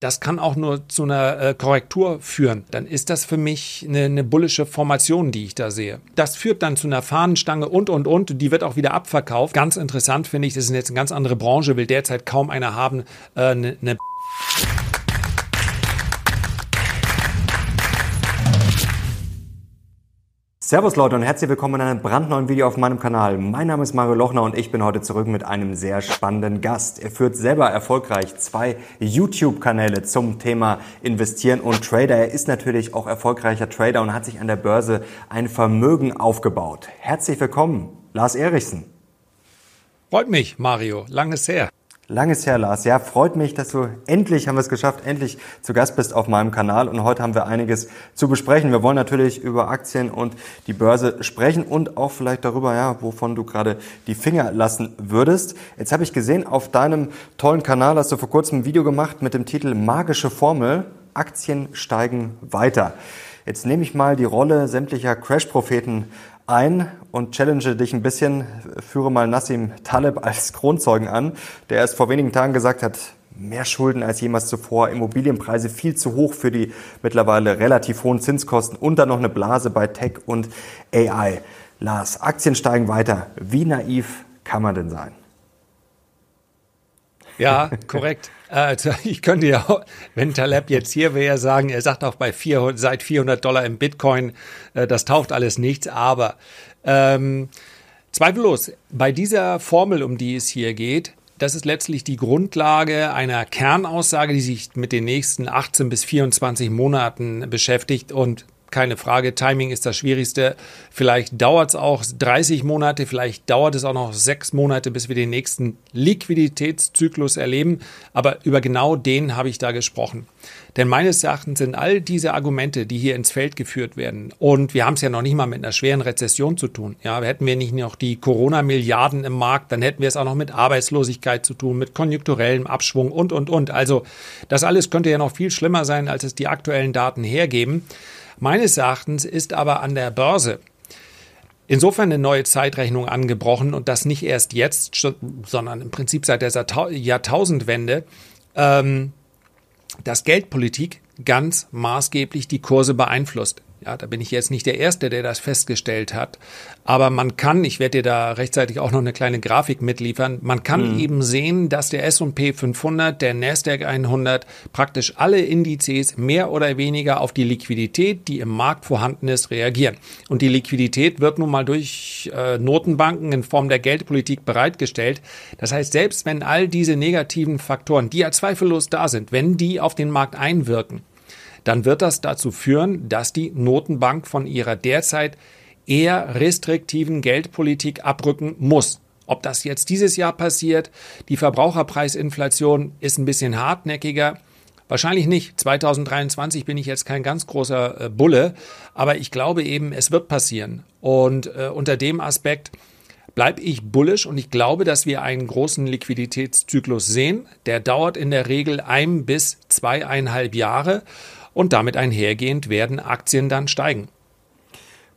das kann auch nur zu einer äh, Korrektur führen. Dann ist das für mich eine, eine bullische Formation, die ich da sehe. Das führt dann zu einer Fahnenstange und, und, und. Die wird auch wieder abverkauft. Ganz interessant finde ich, das ist jetzt eine ganz andere Branche, will derzeit kaum einer haben, äh, eine, eine Servus Leute und herzlich willkommen in einem brandneuen Video auf meinem Kanal. Mein Name ist Mario Lochner und ich bin heute zurück mit einem sehr spannenden Gast. Er führt selber erfolgreich zwei YouTube-Kanäle zum Thema Investieren und Trader. Er ist natürlich auch erfolgreicher Trader und hat sich an der Börse ein Vermögen aufgebaut. Herzlich willkommen, Lars Erichsen. Freut mich, Mario. Langes her. Langes her, Lars. Ja, freut mich, dass du endlich, haben wir es geschafft, endlich zu Gast bist auf meinem Kanal. Und heute haben wir einiges zu besprechen. Wir wollen natürlich über Aktien und die Börse sprechen und auch vielleicht darüber, ja, wovon du gerade die Finger lassen würdest. Jetzt habe ich gesehen, auf deinem tollen Kanal hast du vor kurzem ein Video gemacht mit dem Titel Magische Formel. Aktien steigen weiter. Jetzt nehme ich mal die Rolle sämtlicher Crash-Propheten ein und challenge dich ein bisschen, führe mal Nassim Taleb als Kronzeugen an, der erst vor wenigen Tagen gesagt hat, mehr Schulden als jemals zuvor, Immobilienpreise viel zu hoch für die mittlerweile relativ hohen Zinskosten und dann noch eine Blase bei Tech und AI. Lars, Aktien steigen weiter. Wie naiv kann man denn sein? Ja, korrekt. Also ich könnte ja, wenn Taleb jetzt hier wäre, sagen, er sagt auch bei 400, seit 400 Dollar im Bitcoin, äh, das taucht alles nichts. Aber ähm, zweifellos, bei dieser Formel, um die es hier geht, das ist letztlich die Grundlage einer Kernaussage, die sich mit den nächsten 18 bis 24 Monaten beschäftigt und keine Frage. Timing ist das Schwierigste. Vielleicht dauert es auch 30 Monate, vielleicht dauert es auch noch sechs Monate, bis wir den nächsten Liquiditätszyklus erleben. Aber über genau den habe ich da gesprochen. Denn meines Erachtens sind all diese Argumente, die hier ins Feld geführt werden, und wir haben es ja noch nicht mal mit einer schweren Rezession zu tun. Ja, hätten wir nicht noch die Corona-Milliarden im Markt, dann hätten wir es auch noch mit Arbeitslosigkeit zu tun, mit konjunkturellem Abschwung und, und, und. Also das alles könnte ja noch viel schlimmer sein, als es die aktuellen Daten hergeben. Meines Erachtens ist aber an der Börse insofern eine neue Zeitrechnung angebrochen und das nicht erst jetzt, sondern im Prinzip seit der Jahrtausendwende, ähm, dass Geldpolitik ganz maßgeblich die Kurse beeinflusst. Ja, da bin ich jetzt nicht der Erste, der das festgestellt hat. Aber man kann, ich werde dir da rechtzeitig auch noch eine kleine Grafik mitliefern, man kann mhm. eben sehen, dass der S&P 500, der Nasdaq 100, praktisch alle Indizes mehr oder weniger auf die Liquidität, die im Markt vorhanden ist, reagieren. Und die Liquidität wird nun mal durch äh, Notenbanken in Form der Geldpolitik bereitgestellt. Das heißt, selbst wenn all diese negativen Faktoren, die ja zweifellos da sind, wenn die auf den Markt einwirken, dann wird das dazu führen, dass die Notenbank von ihrer derzeit eher restriktiven Geldpolitik abrücken muss. Ob das jetzt dieses Jahr passiert, die Verbraucherpreisinflation ist ein bisschen hartnäckiger. Wahrscheinlich nicht. 2023 bin ich jetzt kein ganz großer äh, Bulle, aber ich glaube eben, es wird passieren. Und äh, unter dem Aspekt bleibe ich bullisch und ich glaube, dass wir einen großen Liquiditätszyklus sehen. Der dauert in der Regel ein bis zweieinhalb Jahre und damit einhergehend werden Aktien dann steigen.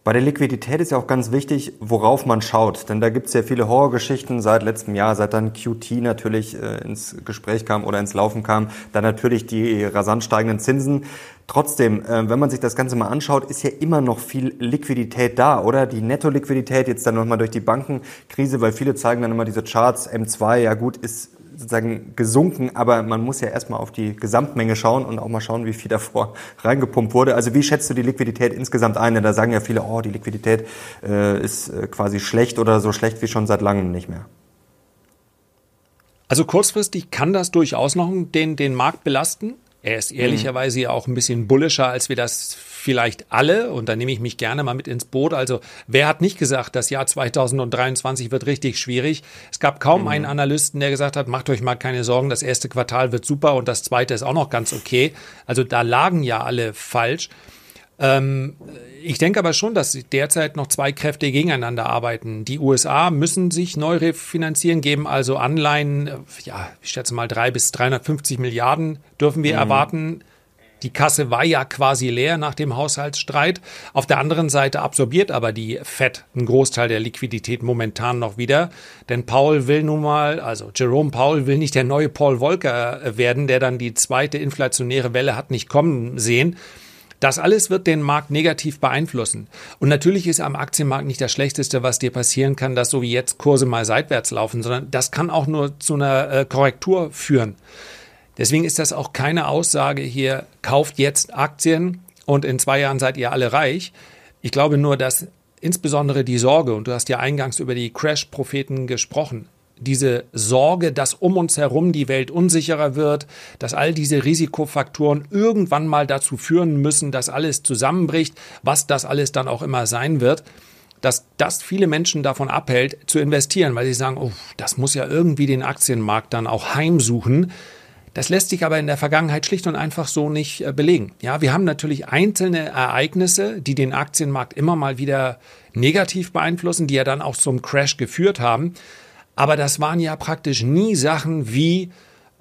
Bei der Liquidität ist ja auch ganz wichtig, worauf man schaut. Denn da gibt es ja viele Horrorgeschichten seit letztem Jahr, seit dann QT natürlich äh, ins Gespräch kam oder ins Laufen kam. Dann natürlich die rasant steigenden Zinsen. Trotzdem, äh, wenn man sich das Ganze mal anschaut, ist ja immer noch viel Liquidität da, oder? Die Netto-Liquidität jetzt dann nochmal durch die Bankenkrise, weil viele zeigen dann immer diese Charts, M2, ja gut, ist sozusagen gesunken, aber man muss ja erstmal auf die Gesamtmenge schauen und auch mal schauen, wie viel davor reingepumpt wurde. Also wie schätzt du die Liquidität insgesamt ein? Denn da sagen ja viele, oh, die Liquidität äh, ist äh, quasi schlecht oder so schlecht wie schon seit langem nicht mehr. Also kurzfristig kann das durchaus noch den, den Markt belasten. Er ist ehrlicherweise ja auch ein bisschen bullischer, als wir das vielleicht alle, und da nehme ich mich gerne mal mit ins Boot. Also, wer hat nicht gesagt, das Jahr 2023 wird richtig schwierig? Es gab kaum mhm. einen Analysten, der gesagt hat, macht euch mal keine Sorgen, das erste Quartal wird super und das zweite ist auch noch ganz okay. Also, da lagen ja alle falsch. Ähm, ich denke aber schon, dass derzeit noch zwei Kräfte gegeneinander arbeiten. Die USA müssen sich neu refinanzieren, geben also Anleihen, ja, ich schätze mal drei bis 350 Milliarden dürfen wir mhm. erwarten. Die Kasse war ja quasi leer nach dem Haushaltsstreit. Auf der anderen Seite absorbiert aber die Fed einen Großteil der Liquidität momentan noch wieder. Denn Paul will nun mal, also Jerome Paul will nicht der neue Paul Volcker werden, der dann die zweite inflationäre Welle hat nicht kommen sehen. Das alles wird den Markt negativ beeinflussen. Und natürlich ist am Aktienmarkt nicht das Schlechteste, was dir passieren kann, dass so wie jetzt Kurse mal seitwärts laufen, sondern das kann auch nur zu einer äh, Korrektur führen. Deswegen ist das auch keine Aussage hier, kauft jetzt Aktien und in zwei Jahren seid ihr alle reich. Ich glaube nur, dass insbesondere die Sorge, und du hast ja eingangs über die Crash-Propheten gesprochen, diese Sorge, dass um uns herum die Welt unsicherer wird, dass all diese Risikofaktoren irgendwann mal dazu führen müssen, dass alles zusammenbricht, was das alles dann auch immer sein wird, dass das viele Menschen davon abhält, zu investieren, weil sie sagen, oh, das muss ja irgendwie den Aktienmarkt dann auch heimsuchen. Das lässt sich aber in der Vergangenheit schlicht und einfach so nicht äh, belegen. Ja, wir haben natürlich einzelne Ereignisse, die den Aktienmarkt immer mal wieder negativ beeinflussen, die ja dann auch zum Crash geführt haben. Aber das waren ja praktisch nie Sachen wie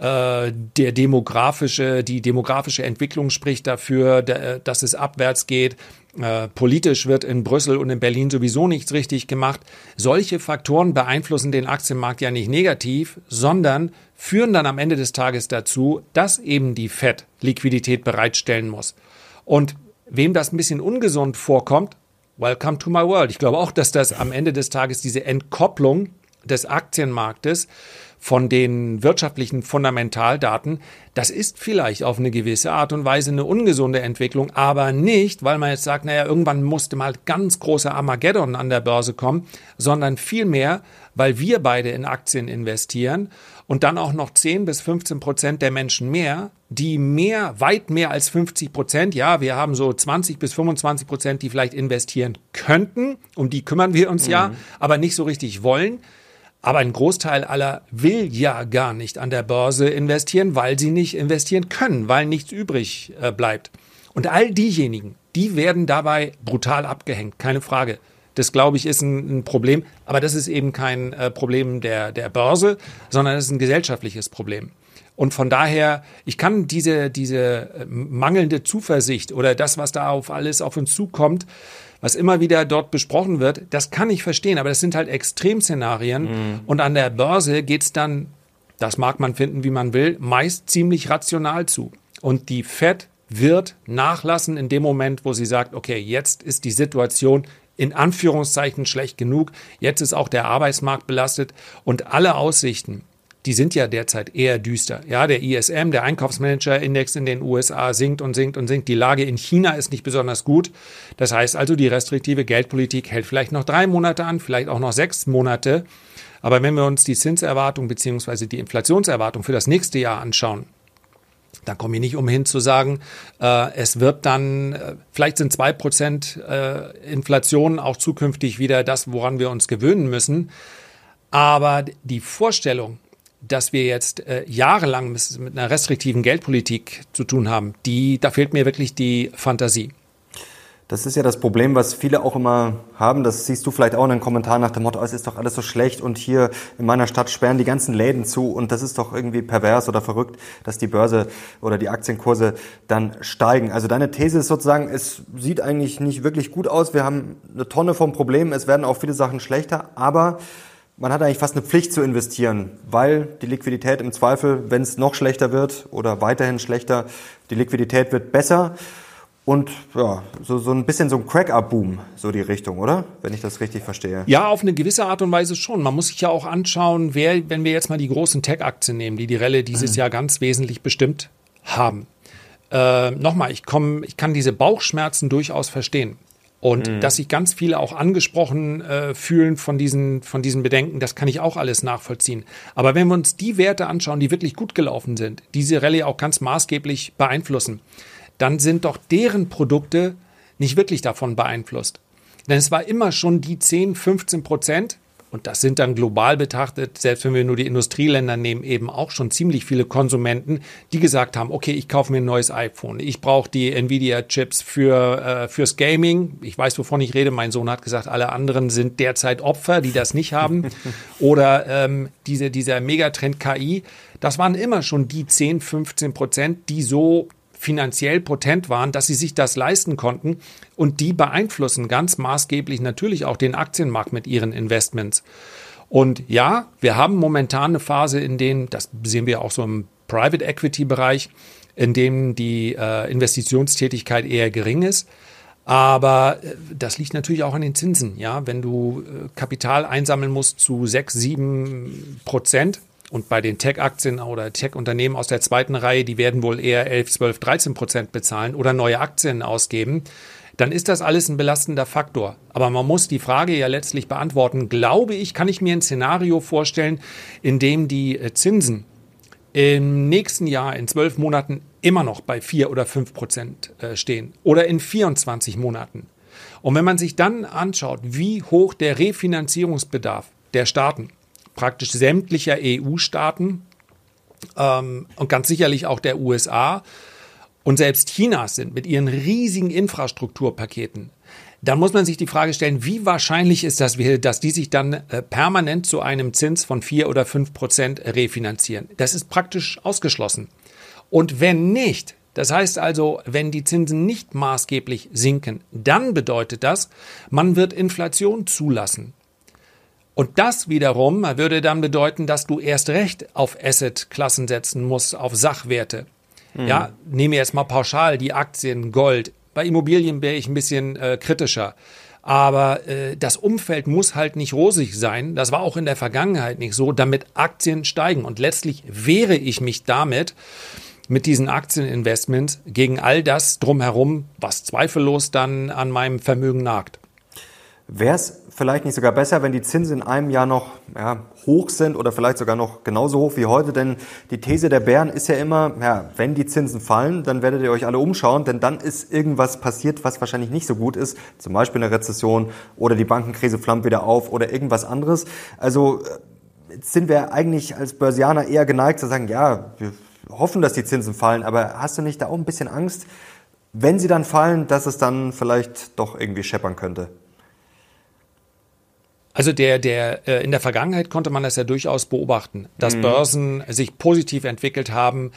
der demografische, die demografische Entwicklung spricht dafür, dass es abwärts geht. Äh, politisch wird in Brüssel und in Berlin sowieso nichts richtig gemacht. Solche Faktoren beeinflussen den Aktienmarkt ja nicht negativ, sondern führen dann am Ende des Tages dazu, dass eben die Fed Liquidität bereitstellen muss. Und wem das ein bisschen ungesund vorkommt, welcome to my world. Ich glaube auch, dass das am Ende des Tages diese Entkopplung des Aktienmarktes von den wirtschaftlichen Fundamentaldaten, das ist vielleicht auf eine gewisse Art und Weise eine ungesunde Entwicklung, aber nicht, weil man jetzt sagt, naja, irgendwann musste mal ganz großer Armageddon an der Börse kommen, sondern vielmehr, weil wir beide in Aktien investieren und dann auch noch 10 bis 15 Prozent der Menschen mehr, die mehr, weit mehr als 50 Prozent, ja, wir haben so 20 bis 25 Prozent, die vielleicht investieren könnten, um die kümmern wir uns mhm. ja, aber nicht so richtig wollen aber ein Großteil aller will ja gar nicht an der Börse investieren, weil sie nicht investieren können, weil nichts übrig äh, bleibt. Und all diejenigen, die werden dabei brutal abgehängt, keine Frage. Das, glaube ich, ist ein, Problem. Aber das ist eben kein äh, Problem der, der Börse, sondern es ist ein gesellschaftliches Problem. Und von daher, ich kann diese, diese äh, mangelnde Zuversicht oder das, was da auf alles auf uns zukommt, was immer wieder dort besprochen wird, das kann ich verstehen, aber das sind halt Extremszenarien. Mhm. Und an der Börse geht's dann, das mag man finden, wie man will, meist ziemlich rational zu. Und die Fed wird nachlassen in dem Moment, wo sie sagt, okay, jetzt ist die Situation in Anführungszeichen schlecht genug, jetzt ist auch der Arbeitsmarkt belastet und alle Aussichten die sind ja derzeit eher düster. Ja, der ISM, der Einkaufsmanager-Index in den USA sinkt und sinkt und sinkt. Die Lage in China ist nicht besonders gut. Das heißt also, die restriktive Geldpolitik hält vielleicht noch drei Monate an, vielleicht auch noch sechs Monate. Aber wenn wir uns die Zinserwartung beziehungsweise die Inflationserwartung für das nächste Jahr anschauen, dann komme ich nicht umhin zu sagen, äh, es wird dann, äh, vielleicht sind zwei Prozent äh, Inflation auch zukünftig wieder das, woran wir uns gewöhnen müssen. Aber die Vorstellung, dass wir jetzt äh, jahrelang mit einer restriktiven Geldpolitik zu tun haben, die, da fehlt mir wirklich die Fantasie. Das ist ja das Problem, was viele auch immer haben. Das siehst du vielleicht auch in den Kommentaren nach dem Motto, es ist doch alles so schlecht und hier in meiner Stadt sperren die ganzen Läden zu und das ist doch irgendwie pervers oder verrückt, dass die Börse oder die Aktienkurse dann steigen. Also deine These ist sozusagen, es sieht eigentlich nicht wirklich gut aus. Wir haben eine Tonne von Problemen. Es werden auch viele Sachen schlechter, aber man hat eigentlich fast eine Pflicht zu investieren, weil die Liquidität im Zweifel, wenn es noch schlechter wird oder weiterhin schlechter, die Liquidität wird besser. Und ja, so, so ein bisschen so ein Crack-Up-Boom, so die Richtung, oder? Wenn ich das richtig verstehe. Ja, auf eine gewisse Art und Weise schon. Man muss sich ja auch anschauen, wer, wenn wir jetzt mal die großen Tech-Aktien nehmen, die die Relle dieses mhm. Jahr ganz wesentlich bestimmt haben. Äh, Nochmal, ich, komm, ich kann diese Bauchschmerzen durchaus verstehen. Und mhm. dass sich ganz viele auch angesprochen äh, fühlen von diesen, von diesen Bedenken, das kann ich auch alles nachvollziehen. Aber wenn wir uns die Werte anschauen, die wirklich gut gelaufen sind, diese Rallye auch ganz maßgeblich beeinflussen, dann sind doch deren Produkte nicht wirklich davon beeinflusst. Denn es war immer schon die 10, 15 Prozent, und das sind dann global betrachtet, selbst wenn wir nur die Industrieländer nehmen, eben auch schon ziemlich viele Konsumenten, die gesagt haben, okay, ich kaufe mir ein neues iPhone, ich brauche die Nvidia-Chips für, äh, fürs Gaming. Ich weiß, wovon ich rede. Mein Sohn hat gesagt, alle anderen sind derzeit Opfer, die das nicht haben. Oder ähm, diese, dieser Megatrend KI. Das waren immer schon die 10, 15 Prozent, die so finanziell potent waren, dass sie sich das leisten konnten und die beeinflussen ganz maßgeblich natürlich auch den Aktienmarkt mit ihren Investments. Und ja, wir haben momentan eine Phase, in der, das sehen wir auch so im Private Equity Bereich, in dem die äh, Investitionstätigkeit eher gering ist. Aber äh, das liegt natürlich auch an den Zinsen. Ja, wenn du äh, Kapital einsammeln musst zu 6, 7 Prozent und bei den Tech-Aktien oder Tech-Unternehmen aus der zweiten Reihe, die werden wohl eher 11, 12, 13 Prozent bezahlen oder neue Aktien ausgeben, dann ist das alles ein belastender Faktor. Aber man muss die Frage ja letztlich beantworten, glaube ich, kann ich mir ein Szenario vorstellen, in dem die äh, Zinsen im nächsten Jahr in zwölf Monaten immer noch bei vier oder fünf Prozent äh, stehen oder in 24 Monaten. Und wenn man sich dann anschaut, wie hoch der Refinanzierungsbedarf der Staaten, praktisch sämtlicher EU-Staaten ähm, und ganz sicherlich auch der USA und selbst Chinas sind mit ihren riesigen Infrastrukturpaketen, dann muss man sich die Frage stellen, wie wahrscheinlich ist das, dass die sich dann äh, permanent zu einem Zins von vier oder fünf Prozent refinanzieren? Das ist praktisch ausgeschlossen. Und wenn nicht, das heißt also, wenn die Zinsen nicht maßgeblich sinken, dann bedeutet das, man wird Inflation zulassen. Und das wiederum würde dann bedeuten, dass du erst recht auf Asset-Klassen setzen musst, auf Sachwerte. Mhm. Ja, nehme jetzt mal pauschal die Aktien, Gold, bei Immobilien wäre ich ein bisschen äh, kritischer. Aber äh, das Umfeld muss halt nicht rosig sein. Das war auch in der Vergangenheit nicht so, damit Aktien steigen. Und letztlich wehre ich mich damit, mit diesen Aktieninvestments gegen all das drumherum, was zweifellos dann an meinem Vermögen nagt. Wäre es vielleicht nicht sogar besser, wenn die Zinsen in einem Jahr noch ja, hoch sind oder vielleicht sogar noch genauso hoch wie heute? Denn die These der Bären ist ja immer, ja, wenn die Zinsen fallen, dann werdet ihr euch alle umschauen, denn dann ist irgendwas passiert, was wahrscheinlich nicht so gut ist. Zum Beispiel eine Rezession oder die Bankenkrise flammt wieder auf oder irgendwas anderes. Also jetzt sind wir eigentlich als Börsianer eher geneigt zu sagen, ja, wir hoffen, dass die Zinsen fallen, aber hast du nicht da auch ein bisschen Angst, wenn sie dann fallen, dass es dann vielleicht doch irgendwie scheppern könnte? Also der, der, äh, in der Vergangenheit konnte man das ja durchaus beobachten, dass mhm. Börsen sich positiv entwickelt haben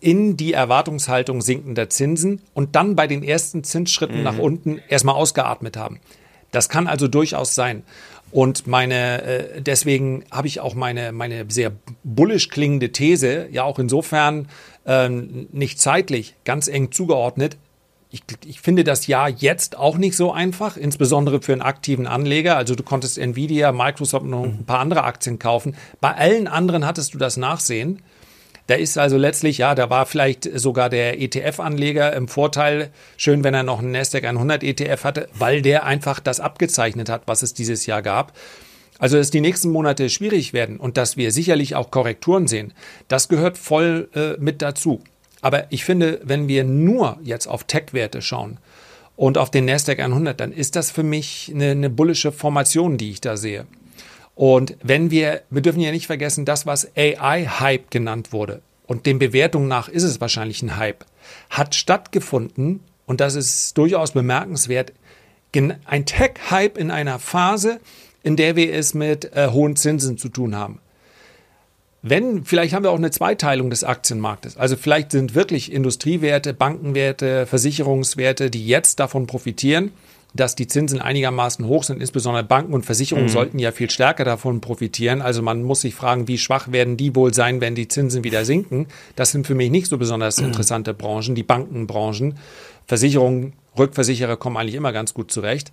in die Erwartungshaltung sinkender Zinsen und dann bei den ersten Zinsschritten mhm. nach unten erstmal ausgeatmet haben. Das kann also durchaus sein. Und meine, äh, deswegen habe ich auch meine, meine sehr bullisch klingende These ja auch insofern äh, nicht zeitlich ganz eng zugeordnet, ich, ich, finde das Jahr jetzt auch nicht so einfach, insbesondere für einen aktiven Anleger. Also du konntest Nvidia, Microsoft und noch ein paar andere Aktien kaufen. Bei allen anderen hattest du das Nachsehen. Da ist also letztlich, ja, da war vielleicht sogar der ETF-Anleger im Vorteil. Schön, wenn er noch einen Nasdaq 100 ETF hatte, weil der einfach das abgezeichnet hat, was es dieses Jahr gab. Also, dass die nächsten Monate schwierig werden und dass wir sicherlich auch Korrekturen sehen, das gehört voll äh, mit dazu. Aber ich finde, wenn wir nur jetzt auf Tech-Werte schauen und auf den Nasdaq 100, dann ist das für mich eine, eine bullische Formation, die ich da sehe. Und wenn wir, wir dürfen ja nicht vergessen, das, was AI-Hype genannt wurde, und den Bewertungen nach ist es wahrscheinlich ein Hype, hat stattgefunden, und das ist durchaus bemerkenswert, ein Tech-Hype in einer Phase, in der wir es mit äh, hohen Zinsen zu tun haben wenn, vielleicht haben wir auch eine Zweiteilung des Aktienmarktes. Also vielleicht sind wirklich Industriewerte, Bankenwerte, Versicherungswerte, die jetzt davon profitieren, dass die Zinsen einigermaßen hoch sind. Insbesondere Banken und Versicherungen mhm. sollten ja viel stärker davon profitieren. Also man muss sich fragen, wie schwach werden die wohl sein, wenn die Zinsen wieder sinken. Das sind für mich nicht so besonders interessante Branchen, die Bankenbranchen. Versicherungen, Rückversicherer kommen eigentlich immer ganz gut zurecht.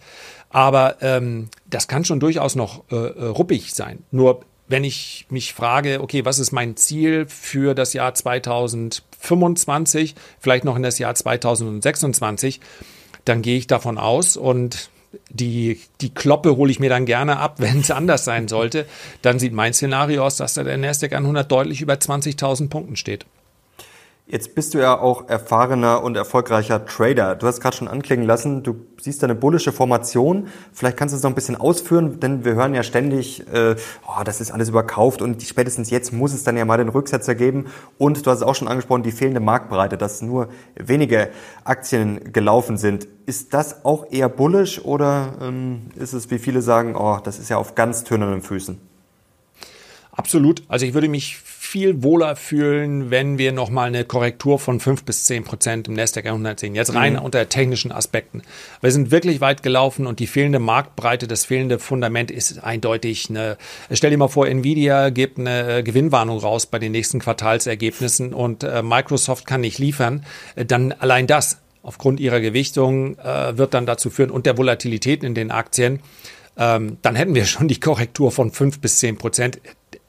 Aber ähm, das kann schon durchaus noch äh, äh ruppig sein. Nur wenn ich mich frage, okay, was ist mein Ziel für das Jahr 2025, vielleicht noch in das Jahr 2026, dann gehe ich davon aus und die, die Kloppe hole ich mir dann gerne ab, wenn es anders sein sollte. Dann sieht mein Szenario aus, dass da der Nasdaq 100 deutlich über 20.000 Punkten steht. Jetzt bist du ja auch erfahrener und erfolgreicher Trader. Du hast gerade schon anklingen lassen, du siehst da eine bullische Formation. Vielleicht kannst du es noch ein bisschen ausführen, denn wir hören ja ständig, äh, oh, das ist alles überkauft und spätestens jetzt muss es dann ja mal den Rücksetzer geben. Und du hast es auch schon angesprochen, die fehlende Marktbreite, dass nur wenige Aktien gelaufen sind. Ist das auch eher bullisch oder ähm, ist es, wie viele sagen, oh, das ist ja auf ganz tönernen Füßen? Absolut. Also ich würde mich viel wohler fühlen, wenn wir nochmal eine Korrektur von fünf bis zehn Prozent im Nasdaq 100 sehen. Jetzt rein mhm. unter technischen Aspekten. Wir sind wirklich weit gelaufen und die fehlende Marktbreite, das fehlende Fundament ist eindeutig eine, stell dir mal vor, Nvidia gibt eine äh, Gewinnwarnung raus bei den nächsten Quartalsergebnissen und äh, Microsoft kann nicht liefern. Äh, dann allein das aufgrund ihrer Gewichtung äh, wird dann dazu führen und der Volatilität in den Aktien, ähm, dann hätten wir schon die Korrektur von fünf bis zehn Prozent.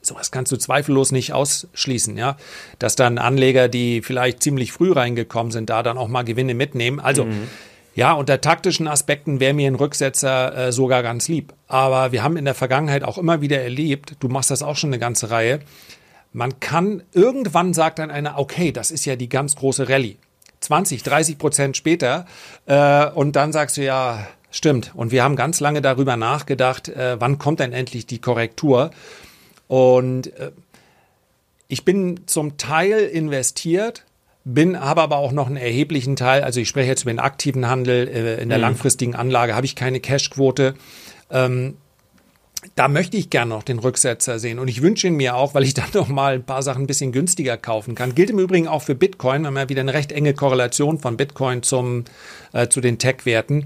Sowas kannst du zweifellos nicht ausschließen, ja. Dass dann Anleger, die vielleicht ziemlich früh reingekommen sind, da dann auch mal Gewinne mitnehmen. Also, mhm. ja, unter taktischen Aspekten wäre mir ein Rücksetzer äh, sogar ganz lieb. Aber wir haben in der Vergangenheit auch immer wieder erlebt, du machst das auch schon eine ganze Reihe, man kann, irgendwann sagt dann einer, okay, das ist ja die ganz große Rallye. 20, 30 Prozent später. Äh, und dann sagst du ja, stimmt. Und wir haben ganz lange darüber nachgedacht, äh, wann kommt denn endlich die Korrektur? Und äh, ich bin zum Teil investiert, bin, habe aber auch noch einen erheblichen Teil, also ich spreche jetzt über den aktiven Handel, äh, in der mhm. langfristigen Anlage habe ich keine Cashquote. Ähm, da möchte ich gerne noch den Rücksetzer sehen. Und ich wünsche ihn mir auch, weil ich dann noch mal ein paar Sachen ein bisschen günstiger kaufen kann. Gilt im Übrigen auch für Bitcoin. Wir haben ja wieder eine recht enge Korrelation von Bitcoin zum, äh, zu den Tech-Werten.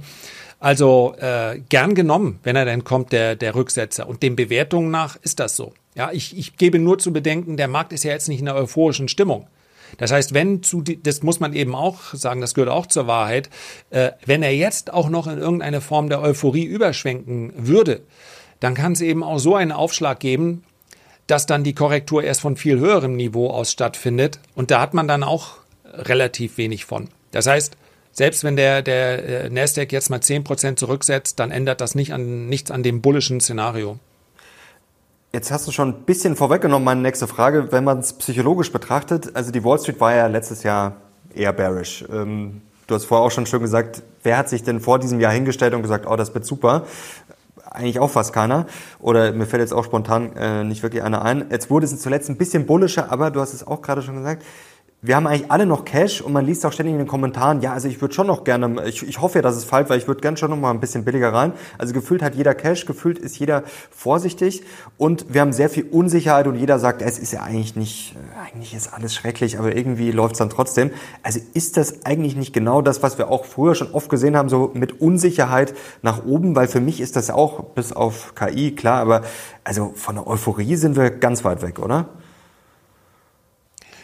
Also äh, gern genommen, wenn er denn kommt, der, der Rücksetzer. Und den Bewertungen nach ist das so. Ja, ich, ich gebe nur zu bedenken, der Markt ist ja jetzt nicht in einer euphorischen Stimmung. Das heißt, wenn zu, das muss man eben auch sagen, das gehört auch zur Wahrheit, äh, wenn er jetzt auch noch in irgendeine Form der Euphorie überschwenken würde, dann kann es eben auch so einen Aufschlag geben, dass dann die Korrektur erst von viel höherem Niveau aus stattfindet. Und da hat man dann auch relativ wenig von. Das heißt, selbst wenn der, der äh, Nasdaq jetzt mal 10% zurücksetzt, dann ändert das nicht an, nichts an dem bullischen Szenario. Jetzt hast du schon ein bisschen vorweggenommen, meine nächste Frage. Wenn man es psychologisch betrachtet, also die Wall Street war ja letztes Jahr eher bearish. Ähm, du hast vorher auch schon schön gesagt, wer hat sich denn vor diesem Jahr hingestellt und gesagt, oh, das wird super? eigentlich auch fast keiner. Oder mir fällt jetzt auch spontan äh, nicht wirklich einer ein. Jetzt wurde es zuletzt ein bisschen bullischer, aber du hast es auch gerade schon gesagt, wir haben eigentlich alle noch Cash und man liest auch ständig in den Kommentaren, ja, also ich würde schon noch gerne, ich, ich hoffe ja, dass es fällt, weil ich würde gerne schon noch mal ein bisschen billiger rein. Also gefühlt hat jeder Cash, gefühlt ist jeder vorsichtig und wir haben sehr viel Unsicherheit und jeder sagt, es ist ja eigentlich nicht, äh, eigentlich ist alles schrecklich, aber irgendwie läuft es dann trotzdem. Also ist das eigentlich nicht genau das, was wir auch früher schon oft gesehen haben, so mit Unsicherheit nach oben, weil für mich ist das auch bis auf KI klar, aber also von der Euphorie sind wir ganz weit weg, oder?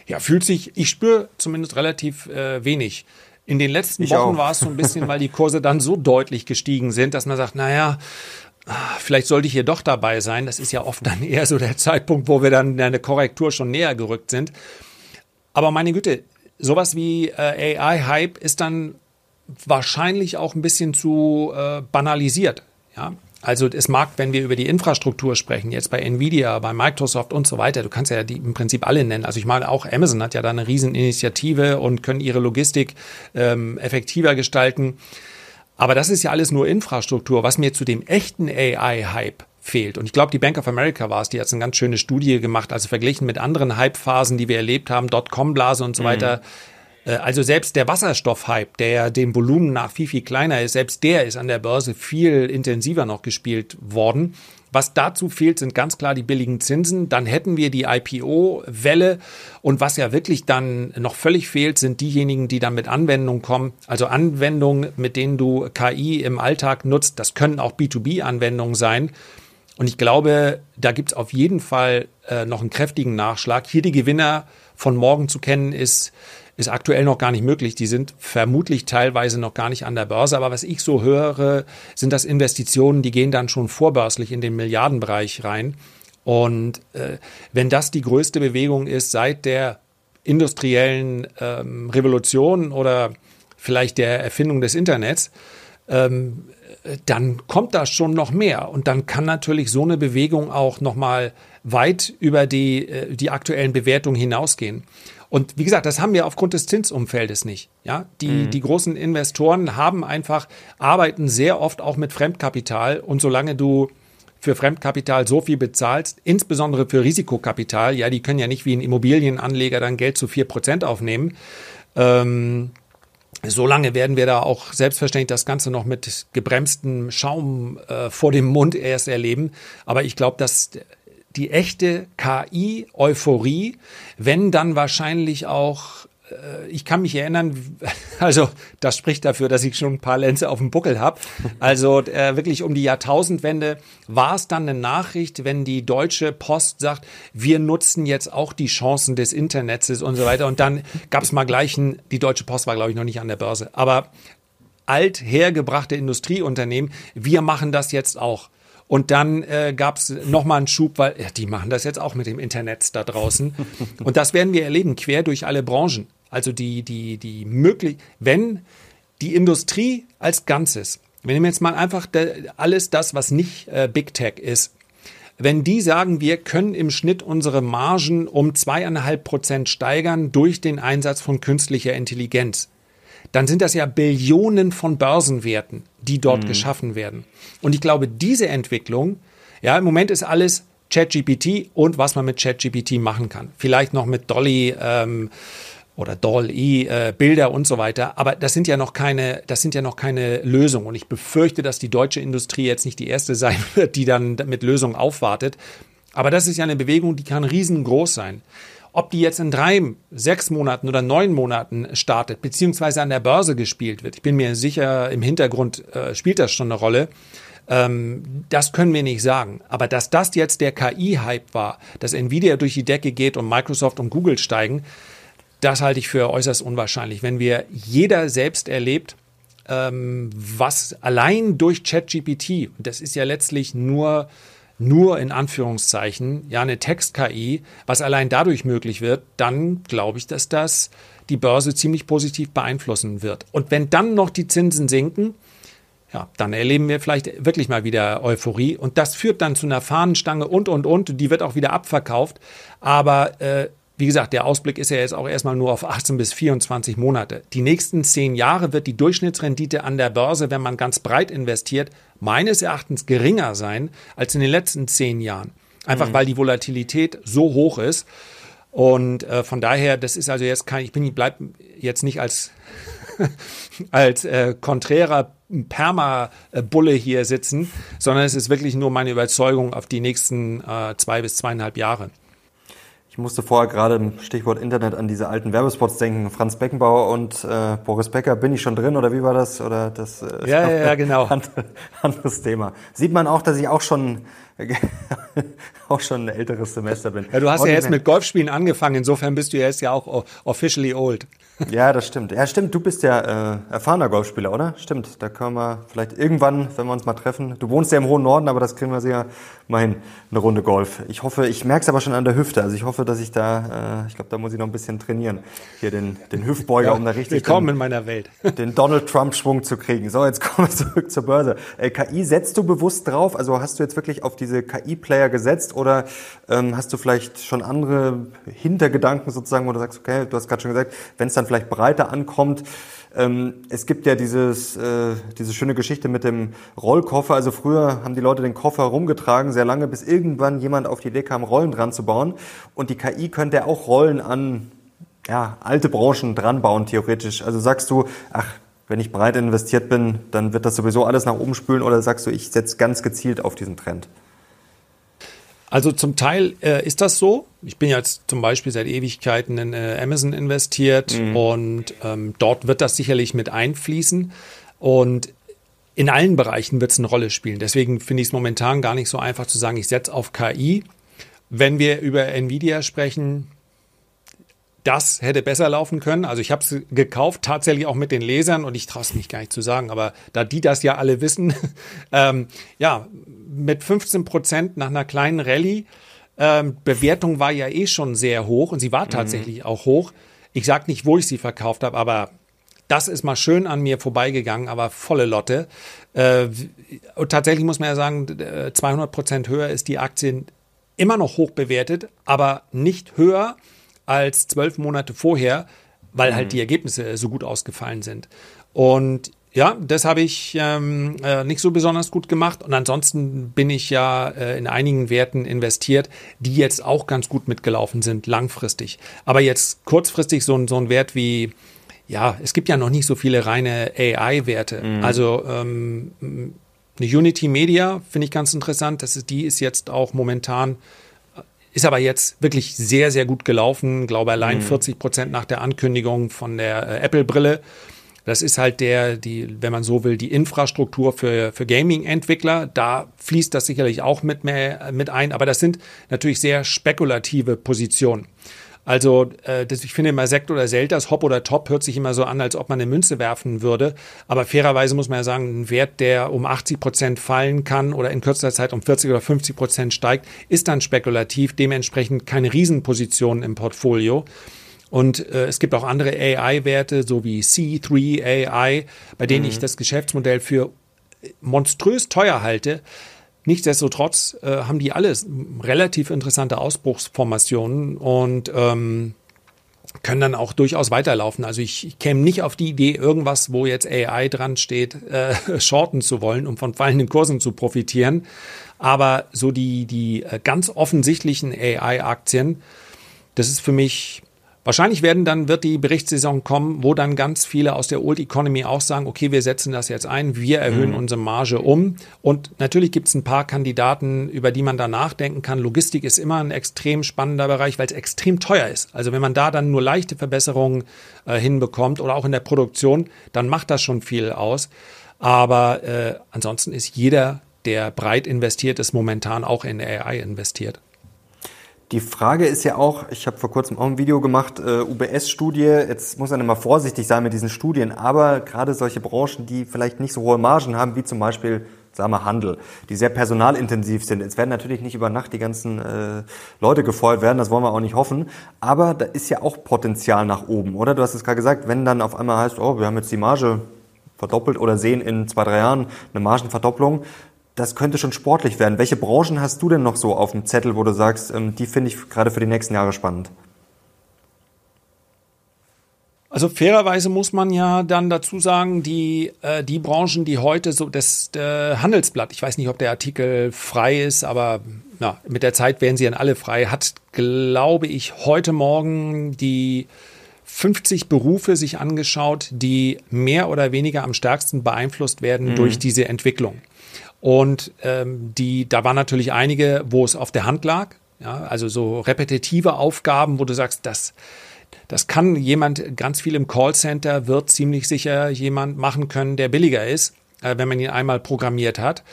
Ja, fühlt sich, ich spüre zumindest relativ äh, wenig. In den letzten ich Wochen auch. war es so ein bisschen, weil die Kurse dann so deutlich gestiegen sind, dass man sagt, naja, vielleicht sollte ich hier doch dabei sein. Das ist ja oft dann eher so der Zeitpunkt, wo wir dann in eine Korrektur schon näher gerückt sind. Aber meine Güte, sowas wie äh, AI-Hype ist dann wahrscheinlich auch ein bisschen zu äh, banalisiert. Ja, also es mag, wenn wir über die Infrastruktur sprechen, jetzt bei Nvidia, bei Microsoft und so weiter, du kannst ja die im Prinzip alle nennen. Also ich meine, auch Amazon hat ja da eine Rieseninitiative und können ihre Logistik ähm, effektiver gestalten. Aber das ist ja alles nur Infrastruktur. Was mir zu dem echten AI-Hype fehlt. Und ich glaube, die Bank of America war es, die hat eine ganz schöne Studie gemacht, also verglichen mit anderen Hype-Phasen, die wir erlebt haben, Dotcom-Blase und so mhm. weiter. Äh, also selbst der Wasserstoffhype, der dem Volumen nach viel, viel kleiner ist, selbst der ist an der Börse viel intensiver noch gespielt worden. Was dazu fehlt, sind ganz klar die billigen Zinsen. Dann hätten wir die IPO-Welle. Und was ja wirklich dann noch völlig fehlt, sind diejenigen, die dann mit Anwendungen kommen. Also Anwendungen, mit denen du KI im Alltag nutzt. Das können auch B2B-Anwendungen sein. Und ich glaube, da gibt es auf jeden Fall äh, noch einen kräftigen Nachschlag. Hier die Gewinner von morgen zu kennen, ist ist aktuell noch gar nicht möglich. Die sind vermutlich teilweise noch gar nicht an der Börse. Aber was ich so höre, sind das Investitionen, die gehen dann schon vorbörslich in den Milliardenbereich rein. Und äh, wenn das die größte Bewegung ist seit der industriellen ähm, Revolution oder vielleicht der Erfindung des Internets, ähm, dann kommt da schon noch mehr. Und dann kann natürlich so eine Bewegung auch nochmal weit über die, äh, die aktuellen Bewertungen hinausgehen. Und wie gesagt, das haben wir aufgrund des Zinsumfeldes nicht. Ja, die, mhm. die großen Investoren haben einfach, arbeiten sehr oft auch mit Fremdkapital. Und solange du für Fremdkapital so viel bezahlst, insbesondere für Risikokapital, ja, die können ja nicht wie ein Immobilienanleger dann Geld zu vier Prozent aufnehmen. Ähm, Solange werden wir da auch selbstverständlich das Ganze noch mit gebremstem Schaum äh, vor dem Mund erst erleben. Aber ich glaube, dass die echte KI-Euphorie, wenn dann wahrscheinlich auch äh, ich kann mich erinnern, also das spricht dafür, dass ich schon ein paar Lenze auf dem Buckel habe. Also äh, wirklich um die Jahrtausendwende war es dann eine Nachricht, wenn die Deutsche Post sagt, wir nutzen jetzt auch die Chancen des Internets und so weiter. Und dann gab es mal gleich ein, die Deutsche Post war, glaube ich, noch nicht an der Börse. Aber alt hergebrachte Industrieunternehmen, wir machen das jetzt auch. Und dann äh, gab es nochmal einen Schub, weil ja, die machen das jetzt auch mit dem Internet da draußen. Und das werden wir erleben, quer durch alle Branchen. Also die, die, die möglich, wenn die Industrie als Ganzes, wir nehmen jetzt mal einfach alles das, was nicht äh, Big Tech ist, wenn die sagen, wir können im Schnitt unsere Margen um zweieinhalb Prozent steigern durch den Einsatz von künstlicher Intelligenz, dann sind das ja Billionen von Börsenwerten, die dort mhm. geschaffen werden. Und ich glaube, diese Entwicklung, ja, im Moment ist alles ChatGPT und was man mit ChatGPT machen kann. Vielleicht noch mit Dolly ähm, oder Doll-E, äh, Bilder und so weiter. Aber das sind ja noch keine, das sind ja noch keine Lösungen. Und ich befürchte, dass die deutsche Industrie jetzt nicht die erste sein wird, die dann mit Lösungen aufwartet. Aber das ist ja eine Bewegung, die kann riesengroß sein. Ob die jetzt in drei, sechs Monaten oder neun Monaten startet, beziehungsweise an der Börse gespielt wird, ich bin mir sicher, im Hintergrund äh, spielt das schon eine Rolle. Ähm, das können wir nicht sagen. Aber dass das jetzt der KI-Hype war, dass Nvidia durch die Decke geht und Microsoft und Google steigen, das halte ich für äußerst unwahrscheinlich. Wenn wir jeder selbst erlebt, ähm, was allein durch ChatGPT, das ist ja letztlich nur nur in Anführungszeichen, ja, eine Text-KI, was allein dadurch möglich wird, dann glaube ich, dass das die Börse ziemlich positiv beeinflussen wird. Und wenn dann noch die Zinsen sinken, ja, dann erleben wir vielleicht wirklich mal wieder Euphorie. Und das führt dann zu einer Fahnenstange und, und, und. Die wird auch wieder abverkauft. Aber äh, wie gesagt, der Ausblick ist ja jetzt auch erstmal nur auf 18 bis 24 Monate. Die nächsten zehn Jahre wird die Durchschnittsrendite an der Börse, wenn man ganz breit investiert, meines Erachtens geringer sein als in den letzten zehn Jahren. Einfach mhm. weil die Volatilität so hoch ist. Und äh, von daher, das ist also jetzt kein, ich bin, bleib jetzt nicht als als äh, konträrer Perma-Bulle hier sitzen, sondern es ist wirklich nur meine Überzeugung auf die nächsten äh, zwei bis zweieinhalb Jahre. Ich musste vorher gerade im Stichwort Internet an diese alten Werbespots denken. Franz Beckenbauer und äh, Boris Becker, bin ich schon drin oder wie war das? Oder das äh, ja, ja, ja, genau. anderes Thema. Sieht man auch, dass ich auch schon auch schon ein älteres Semester bin. Ja, du hast und ja jetzt mit Golfspielen angefangen, insofern bist du ja jetzt ja auch officially old. Ja, das stimmt. Ja, stimmt. Du bist ja äh, erfahrener Golfspieler, oder? Stimmt. Da können wir vielleicht irgendwann, wenn wir uns mal treffen. Du wohnst ja im hohen Norden, aber das kriegen wir sicher mal hin, eine Runde Golf. Ich hoffe, ich merke es aber schon an der Hüfte. Also ich hoffe, dass ich da, äh, ich glaube, da muss ich noch ein bisschen trainieren. Hier den, den Hüftbeuger, ja, um da richtig willkommen den, in meiner Welt. den Donald Trump-Schwung zu kriegen. So, jetzt kommen wir zurück zur Börse. Äh, KI setzt du bewusst drauf? Also hast du jetzt wirklich auf diese KI-Player gesetzt oder ähm, hast du vielleicht schon andere Hintergedanken sozusagen, wo du sagst, okay, du hast gerade schon gesagt, wenn es dann vielleicht breiter ankommt. Ähm, es gibt ja dieses, äh, diese schöne Geschichte mit dem Rollkoffer. Also früher haben die Leute den Koffer rumgetragen, sehr lange, bis irgendwann jemand auf die Idee kam, Rollen dran zu bauen. Und die KI könnte auch Rollen an ja, alte Branchen dran bauen, theoretisch. Also sagst du, ach, wenn ich breit investiert bin, dann wird das sowieso alles nach oben spülen oder sagst du, ich setze ganz gezielt auf diesen Trend? Also zum Teil äh, ist das so. Ich bin jetzt zum Beispiel seit Ewigkeiten in äh, Amazon investiert mhm. und ähm, dort wird das sicherlich mit einfließen. Und in allen Bereichen wird es eine Rolle spielen. Deswegen finde ich es momentan gar nicht so einfach zu sagen, ich setze auf KI. Wenn wir über Nvidia sprechen, das hätte besser laufen können. Also ich habe es gekauft, tatsächlich auch mit den Lesern und ich traue es mich gar nicht zu sagen, aber da die das ja alle wissen, ähm, ja, mit 15 Prozent nach einer kleinen Rallye. Ähm, Bewertung war ja eh schon sehr hoch und sie war mhm. tatsächlich mhm. auch hoch. Ich sage nicht, wo ich sie verkauft habe, aber das ist mal schön an mir vorbeigegangen, aber volle Lotte. Äh, und tatsächlich muss man ja sagen, 200 Prozent höher ist die Aktie immer noch hoch bewertet, aber nicht höher als zwölf Monate vorher, weil halt mhm. halt die Ergebnisse so gut ausgefallen sind. Und ja, das habe ich ähm, äh, nicht so besonders gut gemacht. Und ansonsten bin ich ja äh, in einigen Werten investiert, die jetzt auch ganz gut mitgelaufen sind, langfristig. Aber jetzt kurzfristig so, ein so ein Wert wie, ja, es gibt ja noch nicht so viele reine AI-Werte. Mhm. Also ähm, eine Unity Media finde ich ganz interessant. Das ist, die ist jetzt auch momentan ist aber jetzt wirklich sehr, sehr gut gelaufen. Glaube allein mhm. 40 Prozent nach der Ankündigung von der äh, Apple-Brille. Das ist halt der, die, wenn man so will, die Infrastruktur für, für Gaming-Entwickler. Da fließt das sicherlich auch mit, mehr, mit ein. Aber das sind natürlich sehr spekulative Positionen. Also äh, das, ich finde immer Sekt oder Selters, Hop oder Top hört sich immer so an, als ob man eine Münze werfen würde. Aber fairerweise muss man ja sagen, ein Wert, der um 80 Prozent fallen kann oder in kürzester Zeit um 40 oder 50 Prozent steigt, ist dann spekulativ. Dementsprechend keine Riesenpositionen im Portfolio. Und äh, es gibt auch andere AI-Werte, so wie C3 AI, bei denen mhm. ich das Geschäftsmodell für monströs teuer halte. Nichtsdestotrotz äh, haben die alles relativ interessante Ausbruchsformationen und ähm, können dann auch durchaus weiterlaufen. Also ich, ich käme nicht auf die Idee, irgendwas, wo jetzt AI dran steht, äh, shorten zu wollen, um von fallenden Kursen zu profitieren. Aber so die, die äh, ganz offensichtlichen AI-Aktien, das ist für mich Wahrscheinlich werden dann, wird die Berichtssaison kommen, wo dann ganz viele aus der Old Economy auch sagen, okay, wir setzen das jetzt ein, wir erhöhen mhm. unsere Marge um. Und natürlich gibt es ein paar Kandidaten, über die man da nachdenken kann. Logistik ist immer ein extrem spannender Bereich, weil es extrem teuer ist. Also wenn man da dann nur leichte Verbesserungen äh, hinbekommt oder auch in der Produktion, dann macht das schon viel aus. Aber äh, ansonsten ist jeder, der breit investiert ist, momentan auch in AI investiert. Die Frage ist ja auch, ich habe vor kurzem auch ein Video gemacht, äh, UBS-Studie, jetzt muss man immer vorsichtig sein mit diesen Studien, aber gerade solche Branchen, die vielleicht nicht so hohe Margen haben, wie zum Beispiel sagen wir Handel, die sehr personalintensiv sind. Jetzt werden natürlich nicht über Nacht die ganzen äh, Leute gefeuert werden, das wollen wir auch nicht hoffen, aber da ist ja auch Potenzial nach oben, oder? Du hast es gerade gesagt, wenn dann auf einmal heißt, oh, wir haben jetzt die Marge verdoppelt oder sehen in zwei, drei Jahren eine Margenverdopplung, das könnte schon sportlich werden. Welche Branchen hast du denn noch so auf dem Zettel, wo du sagst, ähm, die finde ich gerade für die nächsten Jahre spannend? Also fairerweise muss man ja dann dazu sagen, die, äh, die Branchen, die heute so das äh, Handelsblatt, ich weiß nicht, ob der Artikel frei ist, aber na, mit der Zeit werden sie dann alle frei, hat, glaube ich, heute Morgen die 50 Berufe sich angeschaut, die mehr oder weniger am stärksten beeinflusst werden mhm. durch diese Entwicklung. Und ähm, die, da waren natürlich einige, wo es auf der Hand lag. Ja, also so repetitive Aufgaben, wo du sagst, das, das kann jemand, ganz viel im Callcenter wird ziemlich sicher jemand machen können, der billiger ist, äh, wenn man ihn einmal programmiert hat.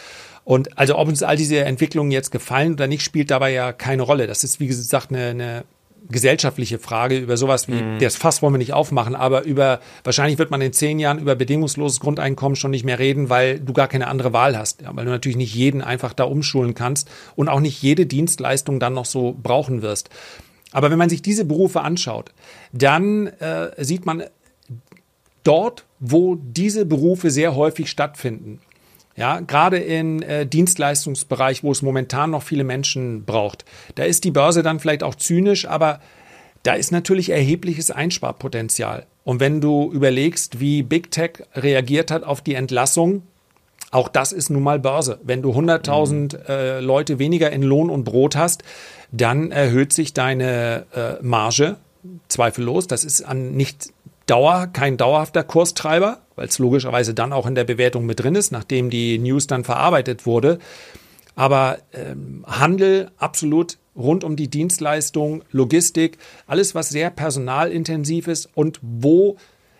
Und also ob uns all diese Entwicklungen jetzt gefallen oder nicht, spielt dabei ja keine Rolle. Das ist, wie gesagt, eine, eine gesellschaftliche Frage. Über sowas wie, mhm. das Fass wollen wir nicht aufmachen, aber über, wahrscheinlich wird man in zehn Jahren über bedingungsloses Grundeinkommen schon nicht mehr reden, weil du gar keine andere Wahl hast. Ja, weil du natürlich nicht jeden einfach da umschulen kannst und auch nicht jede Dienstleistung dann noch so brauchen wirst. Aber wenn man sich diese Berufe anschaut, dann äh, sieht man dort, wo diese Berufe sehr häufig stattfinden, ja, gerade im äh, Dienstleistungsbereich, wo es momentan noch viele Menschen braucht. Da ist die Börse dann vielleicht auch zynisch, aber da ist natürlich erhebliches Einsparpotenzial. Und wenn du überlegst, wie Big Tech reagiert hat auf die Entlassung, auch das ist nun mal Börse. Wenn du 100.000 mhm. äh, Leute weniger in Lohn und Brot hast, dann erhöht sich deine äh, Marge zweifellos. Das ist an nicht Dauer, kein dauerhafter Kurstreiber, weil es logischerweise dann auch in der Bewertung mit drin ist, nachdem die News dann verarbeitet wurde. Aber ähm, Handel absolut rund um die Dienstleistung, Logistik, alles, was sehr personalintensiv ist und wo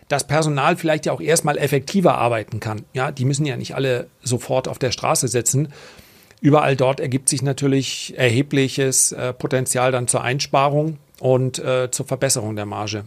das Personal vielleicht ja auch erstmal effektiver arbeiten kann. Ja, die müssen ja nicht alle sofort auf der Straße sitzen. Überall dort ergibt sich natürlich erhebliches äh, Potenzial dann zur Einsparung und äh, zur Verbesserung der Marge.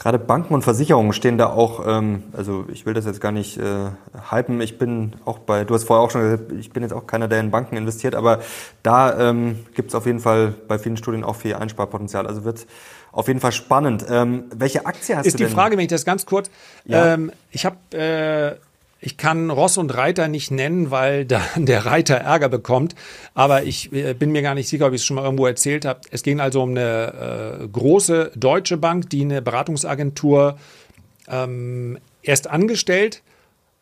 Gerade Banken und Versicherungen stehen da auch, ähm, also ich will das jetzt gar nicht äh, hypen, ich bin auch bei, du hast vorher auch schon gesagt, ich bin jetzt auch keiner, der in Banken investiert, aber da ähm, gibt es auf jeden Fall bei vielen Studien auch viel Einsparpotenzial. Also wird auf jeden Fall spannend. Ähm, welche Aktie hast Ist du denn? Ist die Frage, wenn ich das ganz kurz, ja. ähm, ich habe äh, ich kann Ross und Reiter nicht nennen, weil dann der Reiter Ärger bekommt. Aber ich äh, bin mir gar nicht sicher, ob ich es schon mal irgendwo erzählt habe. Es ging also um eine äh, große deutsche Bank, die eine Beratungsagentur ähm, erst angestellt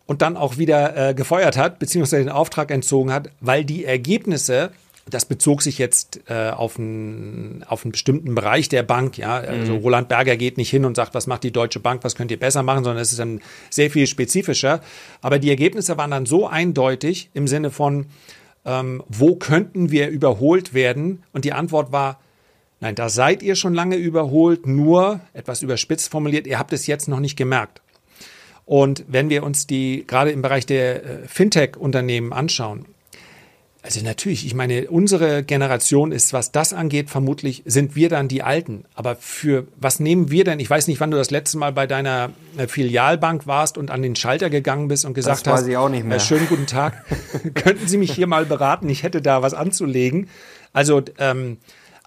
und dann auch wieder äh, gefeuert hat, beziehungsweise den Auftrag entzogen hat, weil die Ergebnisse das bezog sich jetzt äh, auf, einen, auf einen bestimmten Bereich der Bank. Ja, also mhm. Roland Berger geht nicht hin und sagt, was macht die Deutsche Bank, was könnt ihr besser machen, sondern es ist dann sehr viel spezifischer. Aber die Ergebnisse waren dann so eindeutig im Sinne von ähm, wo könnten wir überholt werden? Und die Antwort war, nein, da seid ihr schon lange überholt, nur, etwas überspitzt formuliert, ihr habt es jetzt noch nicht gemerkt. Und wenn wir uns die gerade im Bereich der äh, Fintech-Unternehmen anschauen, also natürlich, ich meine, unsere Generation ist, was das angeht, vermutlich sind wir dann die Alten. Aber für was nehmen wir denn? Ich weiß nicht, wann du das letzte Mal bei deiner äh, Filialbank warst und an den Schalter gegangen bist und gesagt das weiß hast, ich auch nicht mehr. Äh, schönen guten Tag, könnten Sie mich hier mal beraten? Ich hätte da was anzulegen. Also ähm,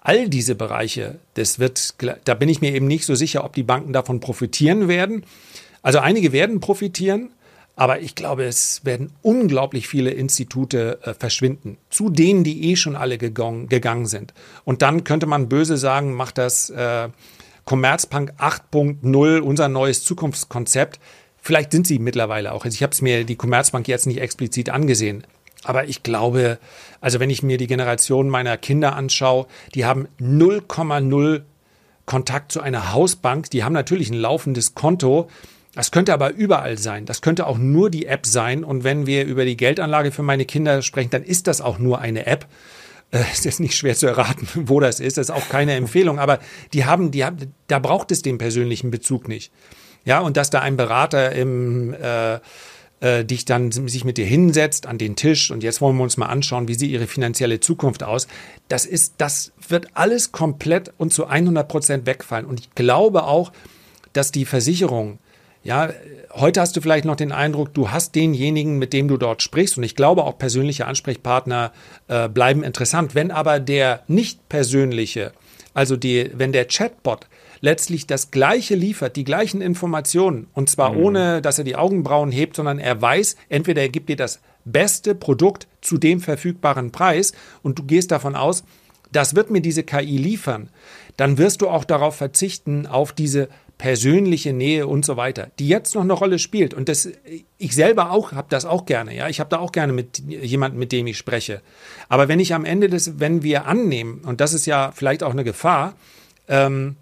all diese Bereiche, das wird, da bin ich mir eben nicht so sicher, ob die Banken davon profitieren werden. Also einige werden profitieren, aber ich glaube, es werden unglaublich viele Institute äh, verschwinden, zu denen, die eh schon alle gegangen, gegangen sind. Und dann könnte man böse sagen, macht das äh, Commerzbank 8.0 unser neues Zukunftskonzept. Vielleicht sind sie mittlerweile auch. Also ich habe es mir die Commerzbank jetzt nicht explizit angesehen. Aber ich glaube, also wenn ich mir die Generation meiner Kinder anschaue, die haben 0,0 Kontakt zu einer Hausbank. Die haben natürlich ein laufendes Konto, das könnte aber überall sein. Das könnte auch nur die App sein. Und wenn wir über die Geldanlage für meine Kinder sprechen, dann ist das auch nur eine App. Äh, es ist nicht schwer zu erraten, wo das ist. Das ist auch keine Empfehlung. Aber die haben, die haben, da braucht es den persönlichen Bezug nicht. Ja, und dass da ein Berater im, äh, äh, dich dann sich mit dir hinsetzt an den Tisch und jetzt wollen wir uns mal anschauen, wie sieht ihre finanzielle Zukunft aus. Das ist, das wird alles komplett und zu 100 Prozent wegfallen. Und ich glaube auch, dass die Versicherung ja, heute hast du vielleicht noch den Eindruck, du hast denjenigen, mit dem du dort sprichst. Und ich glaube, auch persönliche Ansprechpartner äh, bleiben interessant. Wenn aber der nicht persönliche, also die, wenn der Chatbot letztlich das Gleiche liefert, die gleichen Informationen, und zwar mhm. ohne, dass er die Augenbrauen hebt, sondern er weiß, entweder er gibt dir das beste Produkt zu dem verfügbaren Preis und du gehst davon aus, das wird mir diese KI liefern, dann wirst du auch darauf verzichten, auf diese persönliche Nähe und so weiter, die jetzt noch eine Rolle spielt. Und das, ich selber auch habe das auch gerne. Ja, ich habe da auch gerne mit jemandem, mit dem ich spreche. Aber wenn ich am Ende des, wenn wir annehmen, und das ist ja vielleicht auch eine Gefahr, ähm,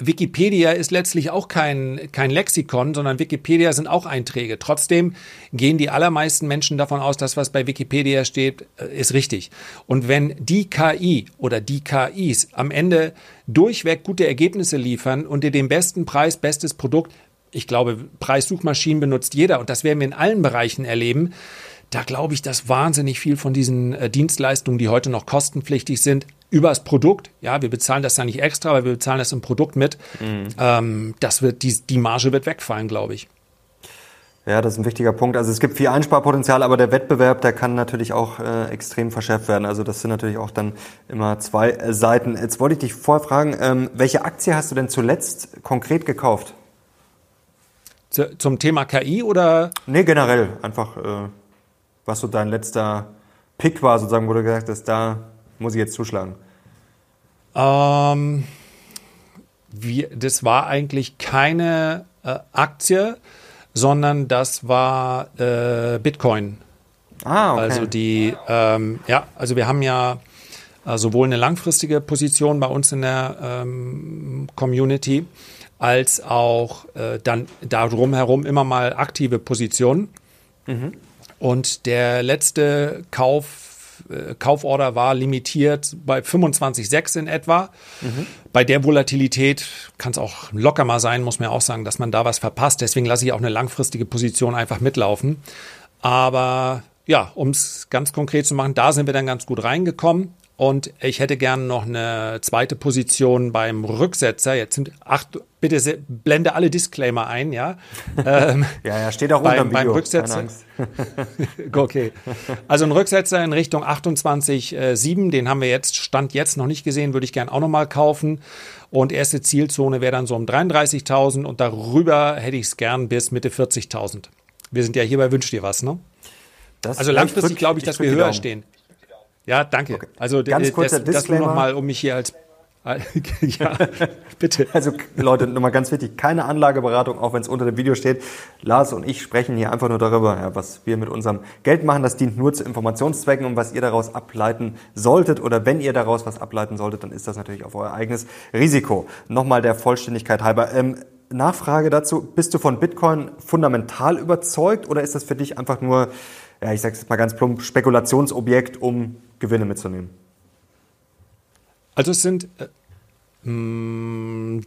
Wikipedia ist letztlich auch kein, kein Lexikon, sondern Wikipedia sind auch Einträge. Trotzdem gehen die allermeisten Menschen davon aus, dass was bei Wikipedia steht, äh, ist richtig. Und wenn die KI oder die KIs am Ende durchweg gute Ergebnisse liefern und dir den besten Preis, bestes Produkt, ich glaube, Preissuchmaschinen benutzt jeder und das werden wir in allen Bereichen erleben, da glaube ich, dass wahnsinnig viel von diesen äh, Dienstleistungen, die heute noch kostenpflichtig sind, übers Produkt, ja, wir bezahlen das da nicht extra, aber wir bezahlen das im Produkt mit, mhm. ähm, das wird, die, die Marge wird wegfallen, glaube ich. Ja, das ist ein wichtiger Punkt. Also es gibt viel Einsparpotenzial, aber der Wettbewerb, der kann natürlich auch äh, extrem verschärft werden. Also das sind natürlich auch dann immer zwei äh, Seiten. Jetzt wollte ich dich vorher fragen, ähm, welche Aktie hast du denn zuletzt konkret gekauft? Z zum Thema KI oder? Nee, generell. Einfach, äh, was so dein letzter Pick war, sozusagen, wo du gesagt hast, da muss ich jetzt zuschlagen? Ähm, wir, das war eigentlich keine äh, Aktie, sondern das war äh, Bitcoin. Ah, okay. Also die, ähm, ja, also wir haben ja äh, sowohl eine langfristige Position bei uns in der ähm, Community als auch äh, dann darum herum immer mal aktive Positionen. Mhm. Und der letzte Kauf Kauforder war limitiert bei 25,6 in etwa. Mhm. Bei der Volatilität kann es auch locker mal sein, muss man auch sagen, dass man da was verpasst. Deswegen lasse ich auch eine langfristige Position einfach mitlaufen. Aber ja, um es ganz konkret zu machen, da sind wir dann ganz gut reingekommen. Und ich hätte gerne noch eine zweite Position beim Rücksetzer. Jetzt sind acht, bitte blende alle Disclaimer ein, ja. Ähm, ja, ja, steht auch beim, beim Rücksetzer. okay. Also ein Rücksetzer in Richtung 28,7, äh, den haben wir jetzt, Stand jetzt noch nicht gesehen, würde ich gerne auch nochmal kaufen. Und erste Zielzone wäre dann so um 33.000 und darüber hätte ich es gern bis Mitte 40.000. Wir sind ja hier bei Wünsch dir was, ne? Das also langfristig glaube ich, dass wir höher stehen. Ja, danke. Okay. Also ganz kurzer das, das nur noch mal, um mich hier als ja, bitte. Also Leute, nochmal ganz wichtig, keine Anlageberatung, auch wenn es unter dem Video steht. Lars und ich sprechen hier einfach nur darüber, ja, was wir mit unserem Geld machen. Das dient nur zu Informationszwecken und was ihr daraus ableiten solltet oder wenn ihr daraus was ableiten solltet, dann ist das natürlich auf euer eigenes Risiko. Nochmal der Vollständigkeit halber. Ähm, Nachfrage dazu, bist du von Bitcoin fundamental überzeugt oder ist das für dich einfach nur ja, ich sage es mal ganz plump, Spekulationsobjekt, um Gewinne mitzunehmen? Also es sind äh, hm,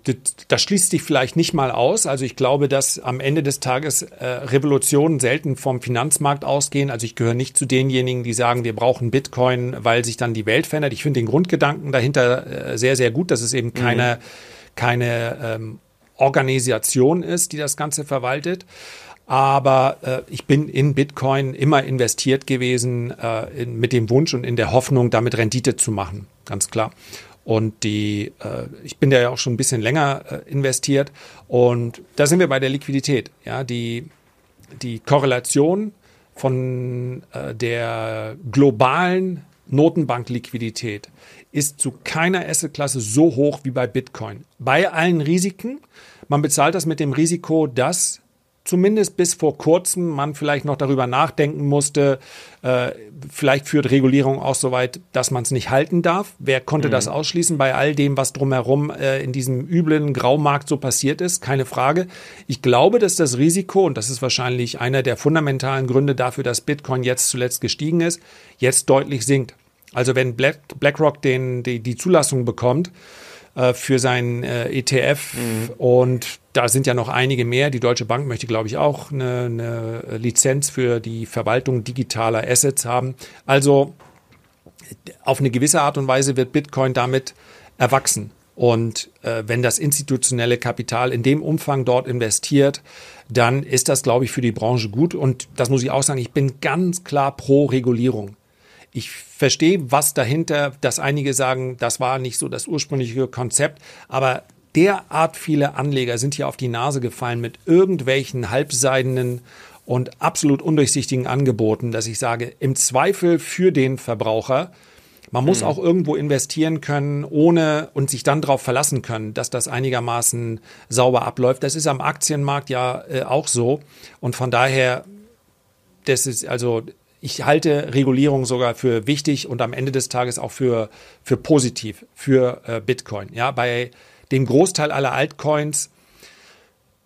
das schließt sich vielleicht nicht mal aus. Also ich glaube, dass am Ende des Tages äh, Revolutionen selten vom Finanzmarkt ausgehen. Also ich gehöre nicht zu denjenigen, die sagen, wir brauchen Bitcoin, weil sich dann die Welt verändert. Ich finde den Grundgedanken dahinter äh, sehr, sehr gut, dass es eben mhm. keine, keine ähm, Organisation ist, die das Ganze verwaltet. Aber äh, ich bin in Bitcoin immer investiert gewesen äh, in, mit dem Wunsch und in der Hoffnung, damit Rendite zu machen. Ganz klar. Und die, äh, ich bin da ja auch schon ein bisschen länger äh, investiert. Und da sind wir bei der Liquidität. Ja, die, die Korrelation von äh, der globalen Notenbankliquidität ist zu keiner Assetklasse so hoch wie bei Bitcoin. Bei allen Risiken. Man bezahlt das mit dem Risiko, dass zumindest bis vor kurzem man vielleicht noch darüber nachdenken musste, äh, vielleicht führt Regulierung auch so weit, dass man es nicht halten darf. Wer konnte mhm. das ausschließen bei all dem, was drumherum äh, in diesem üblen Graumarkt so passiert ist? Keine Frage. Ich glaube, dass das Risiko, und das ist wahrscheinlich einer der fundamentalen Gründe dafür, dass Bitcoin jetzt zuletzt gestiegen ist, jetzt deutlich sinkt. Also wenn Black, BlackRock den, die, die Zulassung bekommt, äh, für seinen äh, ETF mhm. und da sind ja noch einige mehr. Die Deutsche Bank möchte, glaube ich, auch eine, eine Lizenz für die Verwaltung digitaler Assets haben. Also auf eine gewisse Art und Weise wird Bitcoin damit erwachsen. Und äh, wenn das institutionelle Kapital in dem Umfang dort investiert, dann ist das, glaube ich, für die Branche gut. Und das muss ich auch sagen, ich bin ganz klar pro Regulierung. Ich verstehe, was dahinter, dass einige sagen, das war nicht so das ursprüngliche Konzept, aber derart viele Anleger sind hier auf die Nase gefallen mit irgendwelchen halbseidenen und absolut undurchsichtigen Angeboten, dass ich sage, im Zweifel für den Verbraucher, man muss mhm. auch irgendwo investieren können, ohne und sich dann darauf verlassen können, dass das einigermaßen sauber abläuft. Das ist am Aktienmarkt ja äh, auch so. Und von daher, das ist also, ich halte Regulierung sogar für wichtig und am Ende des Tages auch für, für positiv für äh, Bitcoin. Ja, bei dem Großteil aller Altcoins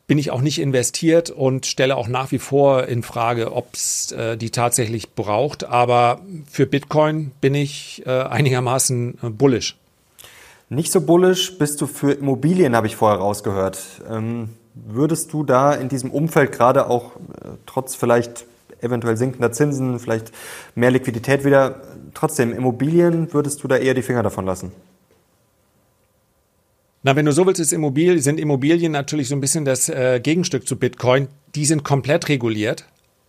bin ich auch nicht investiert und stelle auch nach wie vor in Frage, ob es äh, die tatsächlich braucht. Aber für Bitcoin bin ich äh, einigermaßen äh, bullish. Nicht so bullish bist du für Immobilien, habe ich vorher rausgehört. Ähm, würdest du da in diesem Umfeld gerade auch äh, trotz vielleicht eventuell sinkender Zinsen, vielleicht mehr Liquidität wieder, trotzdem Immobilien, würdest du da eher die Finger davon lassen? Na, wenn du so willst, ist Immobilien, sind Immobilien natürlich so ein bisschen das äh, Gegenstück zu Bitcoin. Die sind komplett reguliert.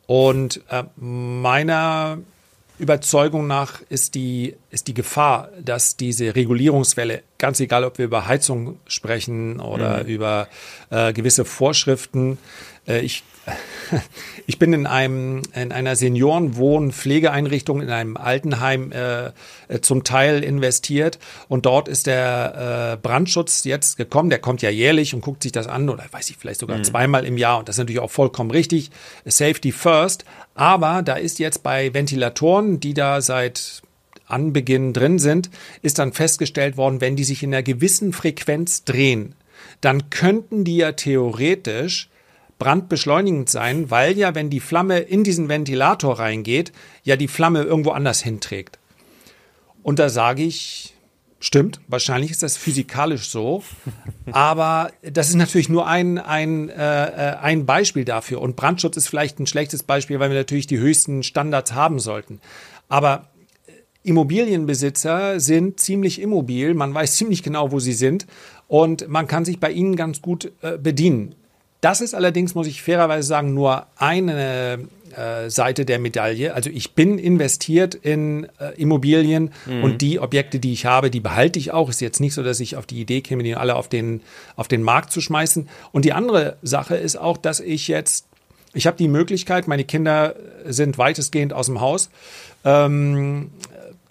Und äh, meiner Überzeugung nach ist die, ist die Gefahr, dass diese Regulierungswelle, ganz egal, ob wir über Heizung sprechen oder mhm. über äh, gewisse Vorschriften, ich ich bin in einem in einer Seniorenwohn-Pflegeeinrichtung in einem Altenheim äh, äh, zum Teil investiert und dort ist der äh, Brandschutz jetzt gekommen. Der kommt ja jährlich und guckt sich das an oder weiß ich vielleicht sogar mhm. zweimal im Jahr und das ist natürlich auch vollkommen richtig. Safety first. Aber da ist jetzt bei Ventilatoren, die da seit Anbeginn drin sind, ist dann festgestellt worden, wenn die sich in einer gewissen Frequenz drehen, dann könnten die ja theoretisch brandbeschleunigend sein, weil ja, wenn die Flamme in diesen Ventilator reingeht, ja die Flamme irgendwo anders hinträgt. Und da sage ich, stimmt, wahrscheinlich ist das physikalisch so, aber das ist natürlich nur ein, ein, äh, ein Beispiel dafür. Und Brandschutz ist vielleicht ein schlechtes Beispiel, weil wir natürlich die höchsten Standards haben sollten. Aber Immobilienbesitzer sind ziemlich immobil, man weiß ziemlich genau, wo sie sind und man kann sich bei ihnen ganz gut äh, bedienen. Das ist allerdings, muss ich fairerweise sagen, nur eine äh, Seite der Medaille. Also ich bin investiert in äh, Immobilien mhm. und die Objekte, die ich habe, die behalte ich auch. Ist jetzt nicht so, dass ich auf die Idee käme, die alle auf den, auf den Markt zu schmeißen. Und die andere Sache ist auch, dass ich jetzt, ich habe die Möglichkeit, meine Kinder sind weitestgehend aus dem Haus. Ähm,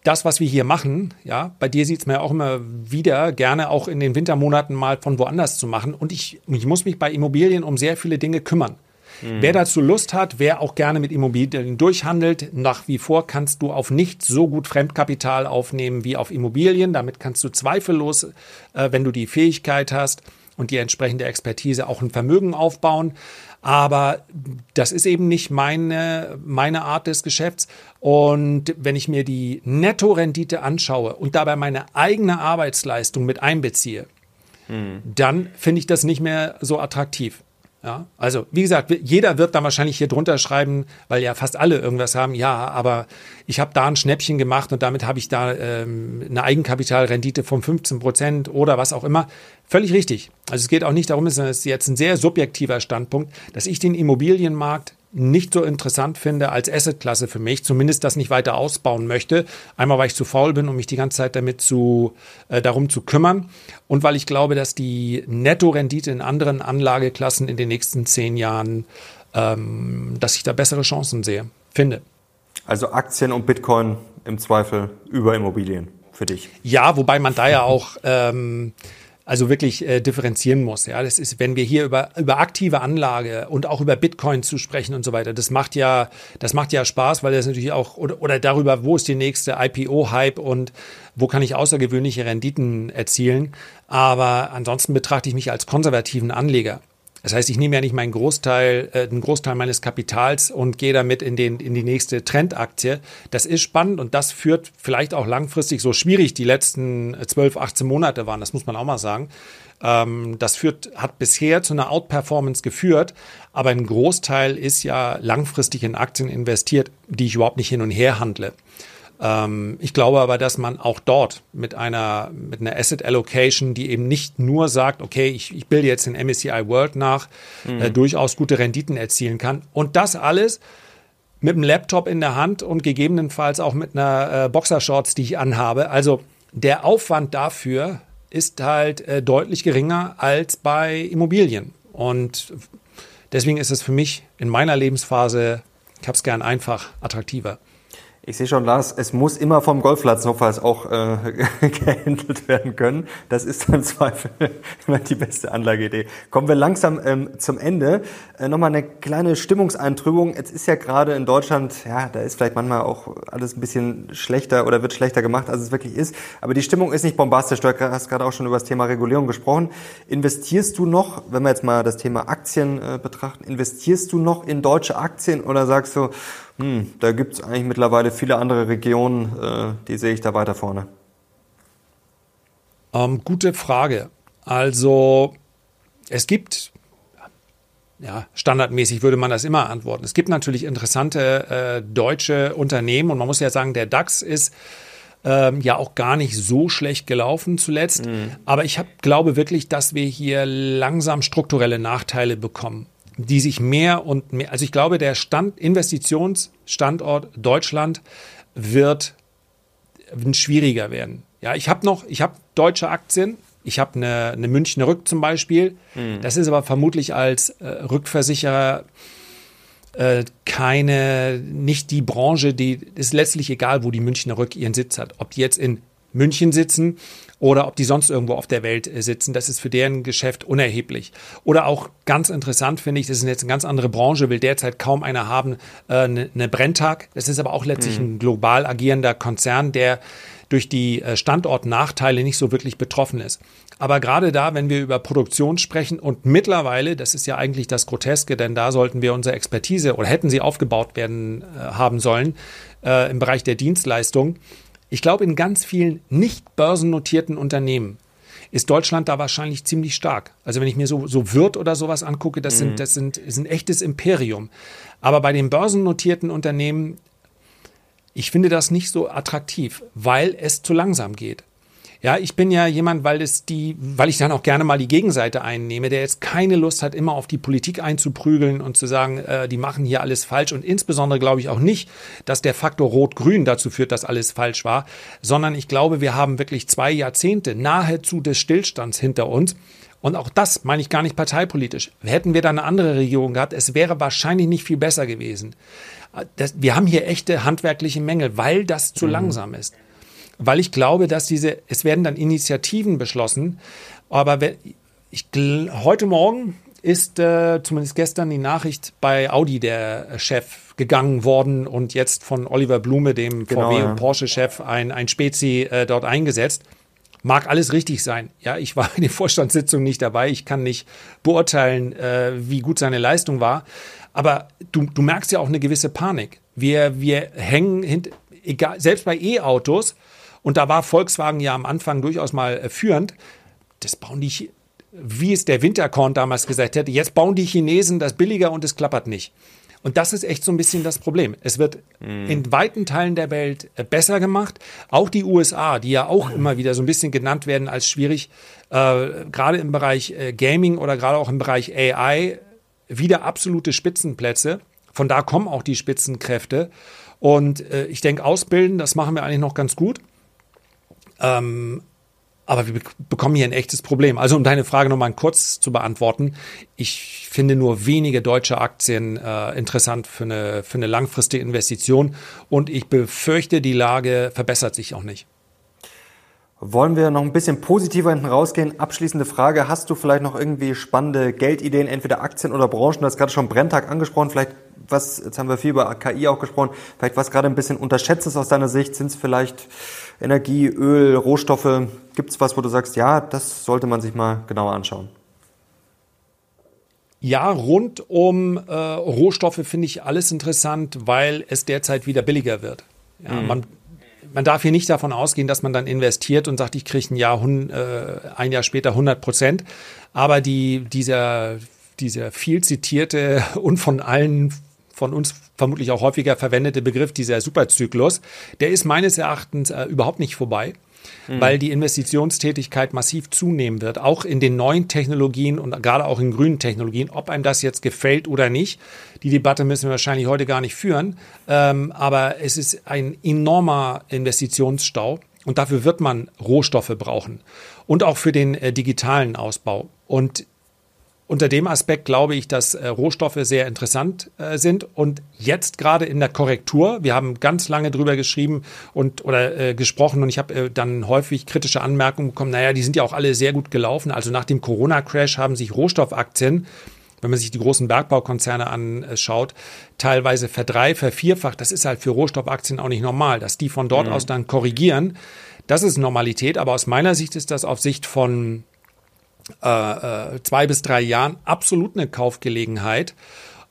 das, was wir hier machen, ja, bei dir sieht es mir auch immer wieder gerne auch in den Wintermonaten mal von woanders zu machen. Und ich, ich muss mich bei Immobilien um sehr viele Dinge kümmern. Mhm. Wer dazu Lust hat, wer auch gerne mit Immobilien durchhandelt, nach wie vor kannst du auf nicht so gut Fremdkapital aufnehmen wie auf Immobilien. Damit kannst du zweifellos, äh, wenn du die Fähigkeit hast, und die entsprechende Expertise auch ein Vermögen aufbauen. Aber das ist eben nicht meine, meine Art des Geschäfts. Und wenn ich mir die Nettorendite anschaue und dabei meine eigene Arbeitsleistung mit einbeziehe, hm. dann finde ich das nicht mehr so attraktiv. Ja, also wie gesagt, jeder wird da wahrscheinlich hier drunter schreiben, weil ja fast alle irgendwas haben. Ja, aber ich habe da ein Schnäppchen gemacht und damit habe ich da ähm, eine Eigenkapitalrendite von 15 Prozent oder was auch immer. Völlig richtig. Also es geht auch nicht darum, es ist jetzt ein sehr subjektiver Standpunkt, dass ich den Immobilienmarkt nicht so interessant finde als Assetklasse für mich, zumindest das nicht weiter ausbauen möchte. Einmal, weil ich zu faul bin, um mich die ganze Zeit damit zu, äh, darum zu kümmern und weil ich glaube, dass die Nettorendite in anderen Anlageklassen in den nächsten zehn Jahren, ähm, dass ich da bessere Chancen sehe, finde. Also Aktien und Bitcoin im Zweifel über Immobilien für dich. Ja, wobei man da ja auch ähm, also wirklich äh, differenzieren muss. Ja, das ist, wenn wir hier über, über aktive Anlage und auch über Bitcoin zu sprechen und so weiter, das macht ja, das macht ja Spaß, weil das natürlich auch, oder, oder darüber, wo ist die nächste IPO-Hype und wo kann ich außergewöhnliche Renditen erzielen. Aber ansonsten betrachte ich mich als konservativen Anleger. Das heißt, ich nehme ja nicht meinen Großteil, äh, einen Großteil meines Kapitals und gehe damit in, den, in die nächste Trendaktie. Das ist spannend und das führt vielleicht auch langfristig, so schwierig die letzten 12, 18 Monate waren, das muss man auch mal sagen. Ähm, das führt, hat bisher zu einer Outperformance geführt, aber ein Großteil ist ja langfristig in Aktien investiert, die ich überhaupt nicht hin und her handle. Ähm, ich glaube aber, dass man auch dort mit einer, mit einer Asset Allocation, die eben nicht nur sagt, okay, ich, ich bilde jetzt den MSCI World nach, mhm. äh, durchaus gute Renditen erzielen kann. Und das alles mit einem Laptop in der Hand und gegebenenfalls auch mit einer äh, Boxershorts, die ich anhabe. Also der Aufwand dafür ist halt äh, deutlich geringer als bei Immobilien. Und deswegen ist es für mich in meiner Lebensphase, ich habe es gern einfach, attraktiver. Ich sehe schon, Lars, es muss immer vom Golfplatz notfalls auch äh, gehandelt werden können. Das ist im Zweifel immer die beste Anlageidee. Kommen wir langsam ähm, zum Ende. Äh, Nochmal eine kleine Stimmungseintrübung. Jetzt ist ja gerade in Deutschland, ja, da ist vielleicht manchmal auch alles ein bisschen schlechter oder wird schlechter gemacht, als es wirklich ist. Aber die Stimmung ist nicht bombastisch. Du hast gerade auch schon über das Thema Regulierung gesprochen. Investierst du noch, wenn wir jetzt mal das Thema Aktien äh, betrachten, investierst du noch in deutsche Aktien oder sagst du, hm, da gibt es eigentlich mittlerweile viele andere Regionen, äh, die sehe ich da weiter vorne. Ähm, gute Frage. Also es gibt, ja, standardmäßig würde man das immer antworten. Es gibt natürlich interessante äh, deutsche Unternehmen und man muss ja sagen, der DAX ist ähm, ja auch gar nicht so schlecht gelaufen zuletzt. Mhm. Aber ich hab, glaube wirklich, dass wir hier langsam strukturelle Nachteile bekommen die sich mehr und mehr, also ich glaube, der Stand, Investitionsstandort Deutschland wird schwieriger werden. Ja, ich habe noch, ich habe deutsche Aktien, ich habe eine, eine Münchner Rück zum Beispiel. Mhm. Das ist aber vermutlich als äh, Rückversicherer äh, keine, nicht die Branche, die ist letztlich egal, wo die Münchner Rück ihren Sitz hat. Ob die jetzt in München sitzen oder ob die sonst irgendwo auf der Welt äh, sitzen. Das ist für deren Geschäft unerheblich. Oder auch ganz interessant finde ich, das ist jetzt eine ganz andere Branche, will derzeit kaum einer haben, äh, eine, eine Brenntag. Das ist aber auch letztlich mhm. ein global agierender Konzern, der durch die äh, Standortnachteile nicht so wirklich betroffen ist. Aber gerade da, wenn wir über Produktion sprechen und mittlerweile, das ist ja eigentlich das Groteske, denn da sollten wir unsere Expertise oder hätten sie aufgebaut werden äh, haben sollen äh, im Bereich der Dienstleistung, ich glaube, in ganz vielen nicht börsennotierten Unternehmen ist Deutschland da wahrscheinlich ziemlich stark. Also wenn ich mir so, so Wirt oder sowas angucke, das, mhm. sind, das sind, ist ein echtes Imperium. Aber bei den börsennotierten Unternehmen, ich finde das nicht so attraktiv, weil es zu langsam geht. Ja, ich bin ja jemand, weil es die, weil ich dann auch gerne mal die Gegenseite einnehme, der jetzt keine Lust hat, immer auf die Politik einzuprügeln und zu sagen, äh, die machen hier alles falsch. Und insbesondere glaube ich auch nicht, dass der Faktor Rot-Grün dazu führt, dass alles falsch war, sondern ich glaube, wir haben wirklich zwei Jahrzehnte nahezu des Stillstands hinter uns. Und auch das meine ich gar nicht parteipolitisch. Hätten wir da eine andere Regierung gehabt, es wäre wahrscheinlich nicht viel besser gewesen. Das, wir haben hier echte handwerkliche Mängel, weil das zu mhm. langsam ist weil ich glaube, dass diese, es werden dann Initiativen beschlossen, aber ich, heute Morgen ist äh, zumindest gestern die Nachricht bei Audi der Chef gegangen worden und jetzt von Oliver Blume, dem genau, VW- und Porsche-Chef, ein, ein Spezi äh, dort eingesetzt. Mag alles richtig sein. Ja, ich war in den Vorstandssitzungen nicht dabei. Ich kann nicht beurteilen, äh, wie gut seine Leistung war. Aber du, du merkst ja auch eine gewisse Panik. Wir, wir hängen hinter, egal, selbst bei E-Autos, und da war Volkswagen ja am Anfang durchaus mal äh, führend, das bauen die, wie es der Winterkorn damals gesagt hätte, jetzt bauen die Chinesen das billiger und es klappert nicht. Und das ist echt so ein bisschen das Problem. Es wird mhm. in weiten Teilen der Welt äh, besser gemacht. Auch die USA, die ja auch mhm. immer wieder so ein bisschen genannt werden als schwierig, äh, gerade im Bereich äh, Gaming oder gerade auch im Bereich AI, wieder absolute Spitzenplätze. Von da kommen auch die Spitzenkräfte. Und äh, ich denke, ausbilden, das machen wir eigentlich noch ganz gut. Ähm, aber wir bekommen hier ein echtes Problem. Also um deine Frage nochmal kurz zu beantworten, ich finde nur wenige deutsche Aktien äh, interessant für eine, für eine langfristige Investition und ich befürchte, die Lage verbessert sich auch nicht. Wollen wir noch ein bisschen positiver hinten rausgehen? Abschließende Frage. Hast du vielleicht noch irgendwie spannende Geldideen, entweder Aktien oder Branchen? Du hast gerade schon Brenntag angesprochen. Vielleicht was, jetzt haben wir viel über KI auch gesprochen, vielleicht was gerade ein bisschen unterschätzt ist aus deiner Sicht? Sind es vielleicht Energie, Öl, Rohstoffe? Gibt es was, wo du sagst, ja, das sollte man sich mal genauer anschauen? Ja, rund um äh, Rohstoffe finde ich alles interessant, weil es derzeit wieder billiger wird. Ja, mhm. man, man darf hier nicht davon ausgehen, dass man dann investiert und sagt, ich kriege ein Jahr, äh, ein Jahr später 100 Prozent. Aber die, dieser, dieser viel zitierte und von allen von uns vermutlich auch häufiger verwendete Begriff, dieser Superzyklus, der ist meines Erachtens äh, überhaupt nicht vorbei. Mhm. Weil die Investitionstätigkeit massiv zunehmen wird, auch in den neuen Technologien und gerade auch in grünen Technologien, ob einem das jetzt gefällt oder nicht. Die Debatte müssen wir wahrscheinlich heute gar nicht führen, ähm, aber es ist ein enormer Investitionsstau und dafür wird man Rohstoffe brauchen und auch für den äh, digitalen Ausbau. Und unter dem Aspekt glaube ich, dass äh, Rohstoffe sehr interessant äh, sind und jetzt gerade in der Korrektur, wir haben ganz lange drüber geschrieben und oder äh, gesprochen und ich habe äh, dann häufig kritische Anmerkungen bekommen, naja, die sind ja auch alle sehr gut gelaufen. Also nach dem Corona-Crash haben sich Rohstoffaktien wenn man sich die großen Bergbaukonzerne anschaut, teilweise verdrei, vervierfacht. Das ist halt für Rohstoffaktien auch nicht normal, dass die von dort mhm. aus dann korrigieren. Das ist Normalität, aber aus meiner Sicht ist das auf Sicht von äh, äh, zwei bis drei Jahren absolut eine Kaufgelegenheit.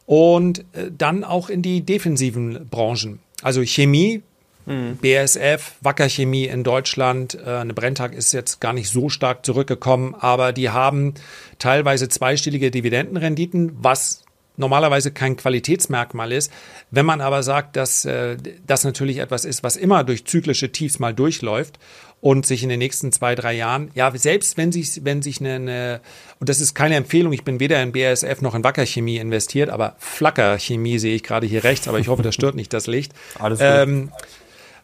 Und äh, dann auch in die defensiven Branchen. Also Chemie, mhm. BASF, Wacker Chemie in Deutschland. Äh, eine Brenntag ist jetzt gar nicht so stark zurückgekommen, aber die haben teilweise zweistellige Dividendenrenditen, was normalerweise kein Qualitätsmerkmal ist. Wenn man aber sagt, dass äh, das natürlich etwas ist, was immer durch zyklische Tiefs mal durchläuft und sich in den nächsten zwei, drei Jahren, ja, selbst wenn sich, wenn sich eine, eine und das ist keine Empfehlung, ich bin weder in BASF noch in Wackerchemie investiert, aber Flackerchemie sehe ich gerade hier rechts, aber ich hoffe, das stört nicht das Licht. Alles gut. Ähm,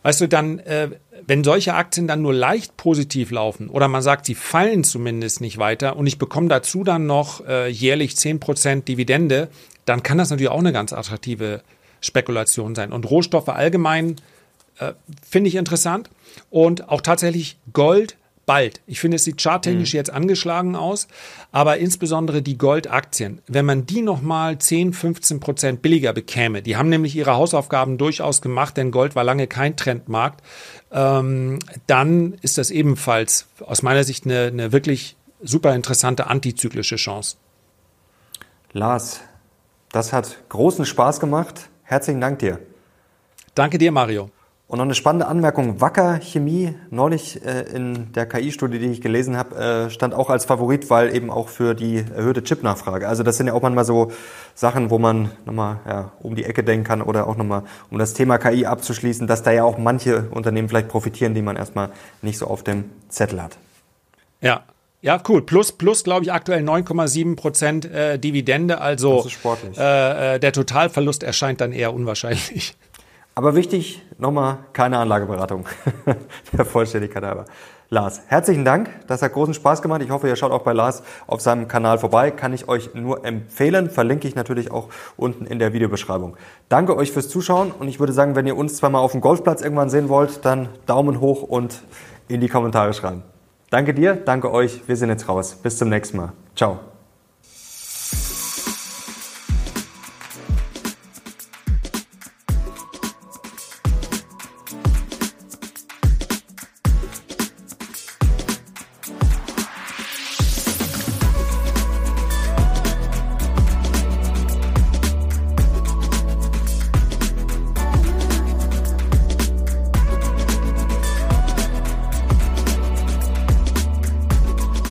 weißt du, dann, äh, wenn solche Aktien dann nur leicht positiv laufen oder man sagt, sie fallen zumindest nicht weiter und ich bekomme dazu dann noch äh, jährlich zehn Prozent Dividende, dann kann das natürlich auch eine ganz attraktive Spekulation sein. Und Rohstoffe allgemein äh, finde ich interessant. Und auch tatsächlich Gold bald. Ich finde, es sieht charttechnisch mhm. jetzt angeschlagen aus, aber insbesondere die Goldaktien, wenn man die nochmal 10, 15 Prozent billiger bekäme, die haben nämlich ihre Hausaufgaben durchaus gemacht, denn Gold war lange kein Trendmarkt, ähm, dann ist das ebenfalls aus meiner Sicht eine, eine wirklich super interessante antizyklische Chance. Lars, das hat großen Spaß gemacht. Herzlichen Dank dir. Danke dir, Mario. Und noch eine spannende Anmerkung, Wacker Chemie, neulich äh, in der KI-Studie, die ich gelesen habe, äh, stand auch als Favorit, weil eben auch für die erhöhte Chip-Nachfrage. Also das sind ja auch manchmal so Sachen, wo man nochmal ja, um die Ecke denken kann oder auch nochmal, um das Thema KI abzuschließen, dass da ja auch manche Unternehmen vielleicht profitieren, die man erstmal nicht so auf dem Zettel hat. Ja, ja, cool. Plus, plus glaube ich, aktuell 9,7 Prozent äh, Dividende. Also das ist sportlich. Äh, äh, der Totalverlust erscheint dann eher unwahrscheinlich. Aber wichtig, nochmal keine Anlageberatung. Der Vollständigkeit halber. Lars, herzlichen Dank. Das hat großen Spaß gemacht. Ich hoffe, ihr schaut auch bei Lars auf seinem Kanal vorbei. Kann ich euch nur empfehlen. Verlinke ich natürlich auch unten in der Videobeschreibung. Danke euch fürs Zuschauen und ich würde sagen, wenn ihr uns zweimal auf dem Golfplatz irgendwann sehen wollt, dann Daumen hoch und in die Kommentare schreiben. Danke dir, danke euch. Wir sind jetzt raus. Bis zum nächsten Mal. Ciao.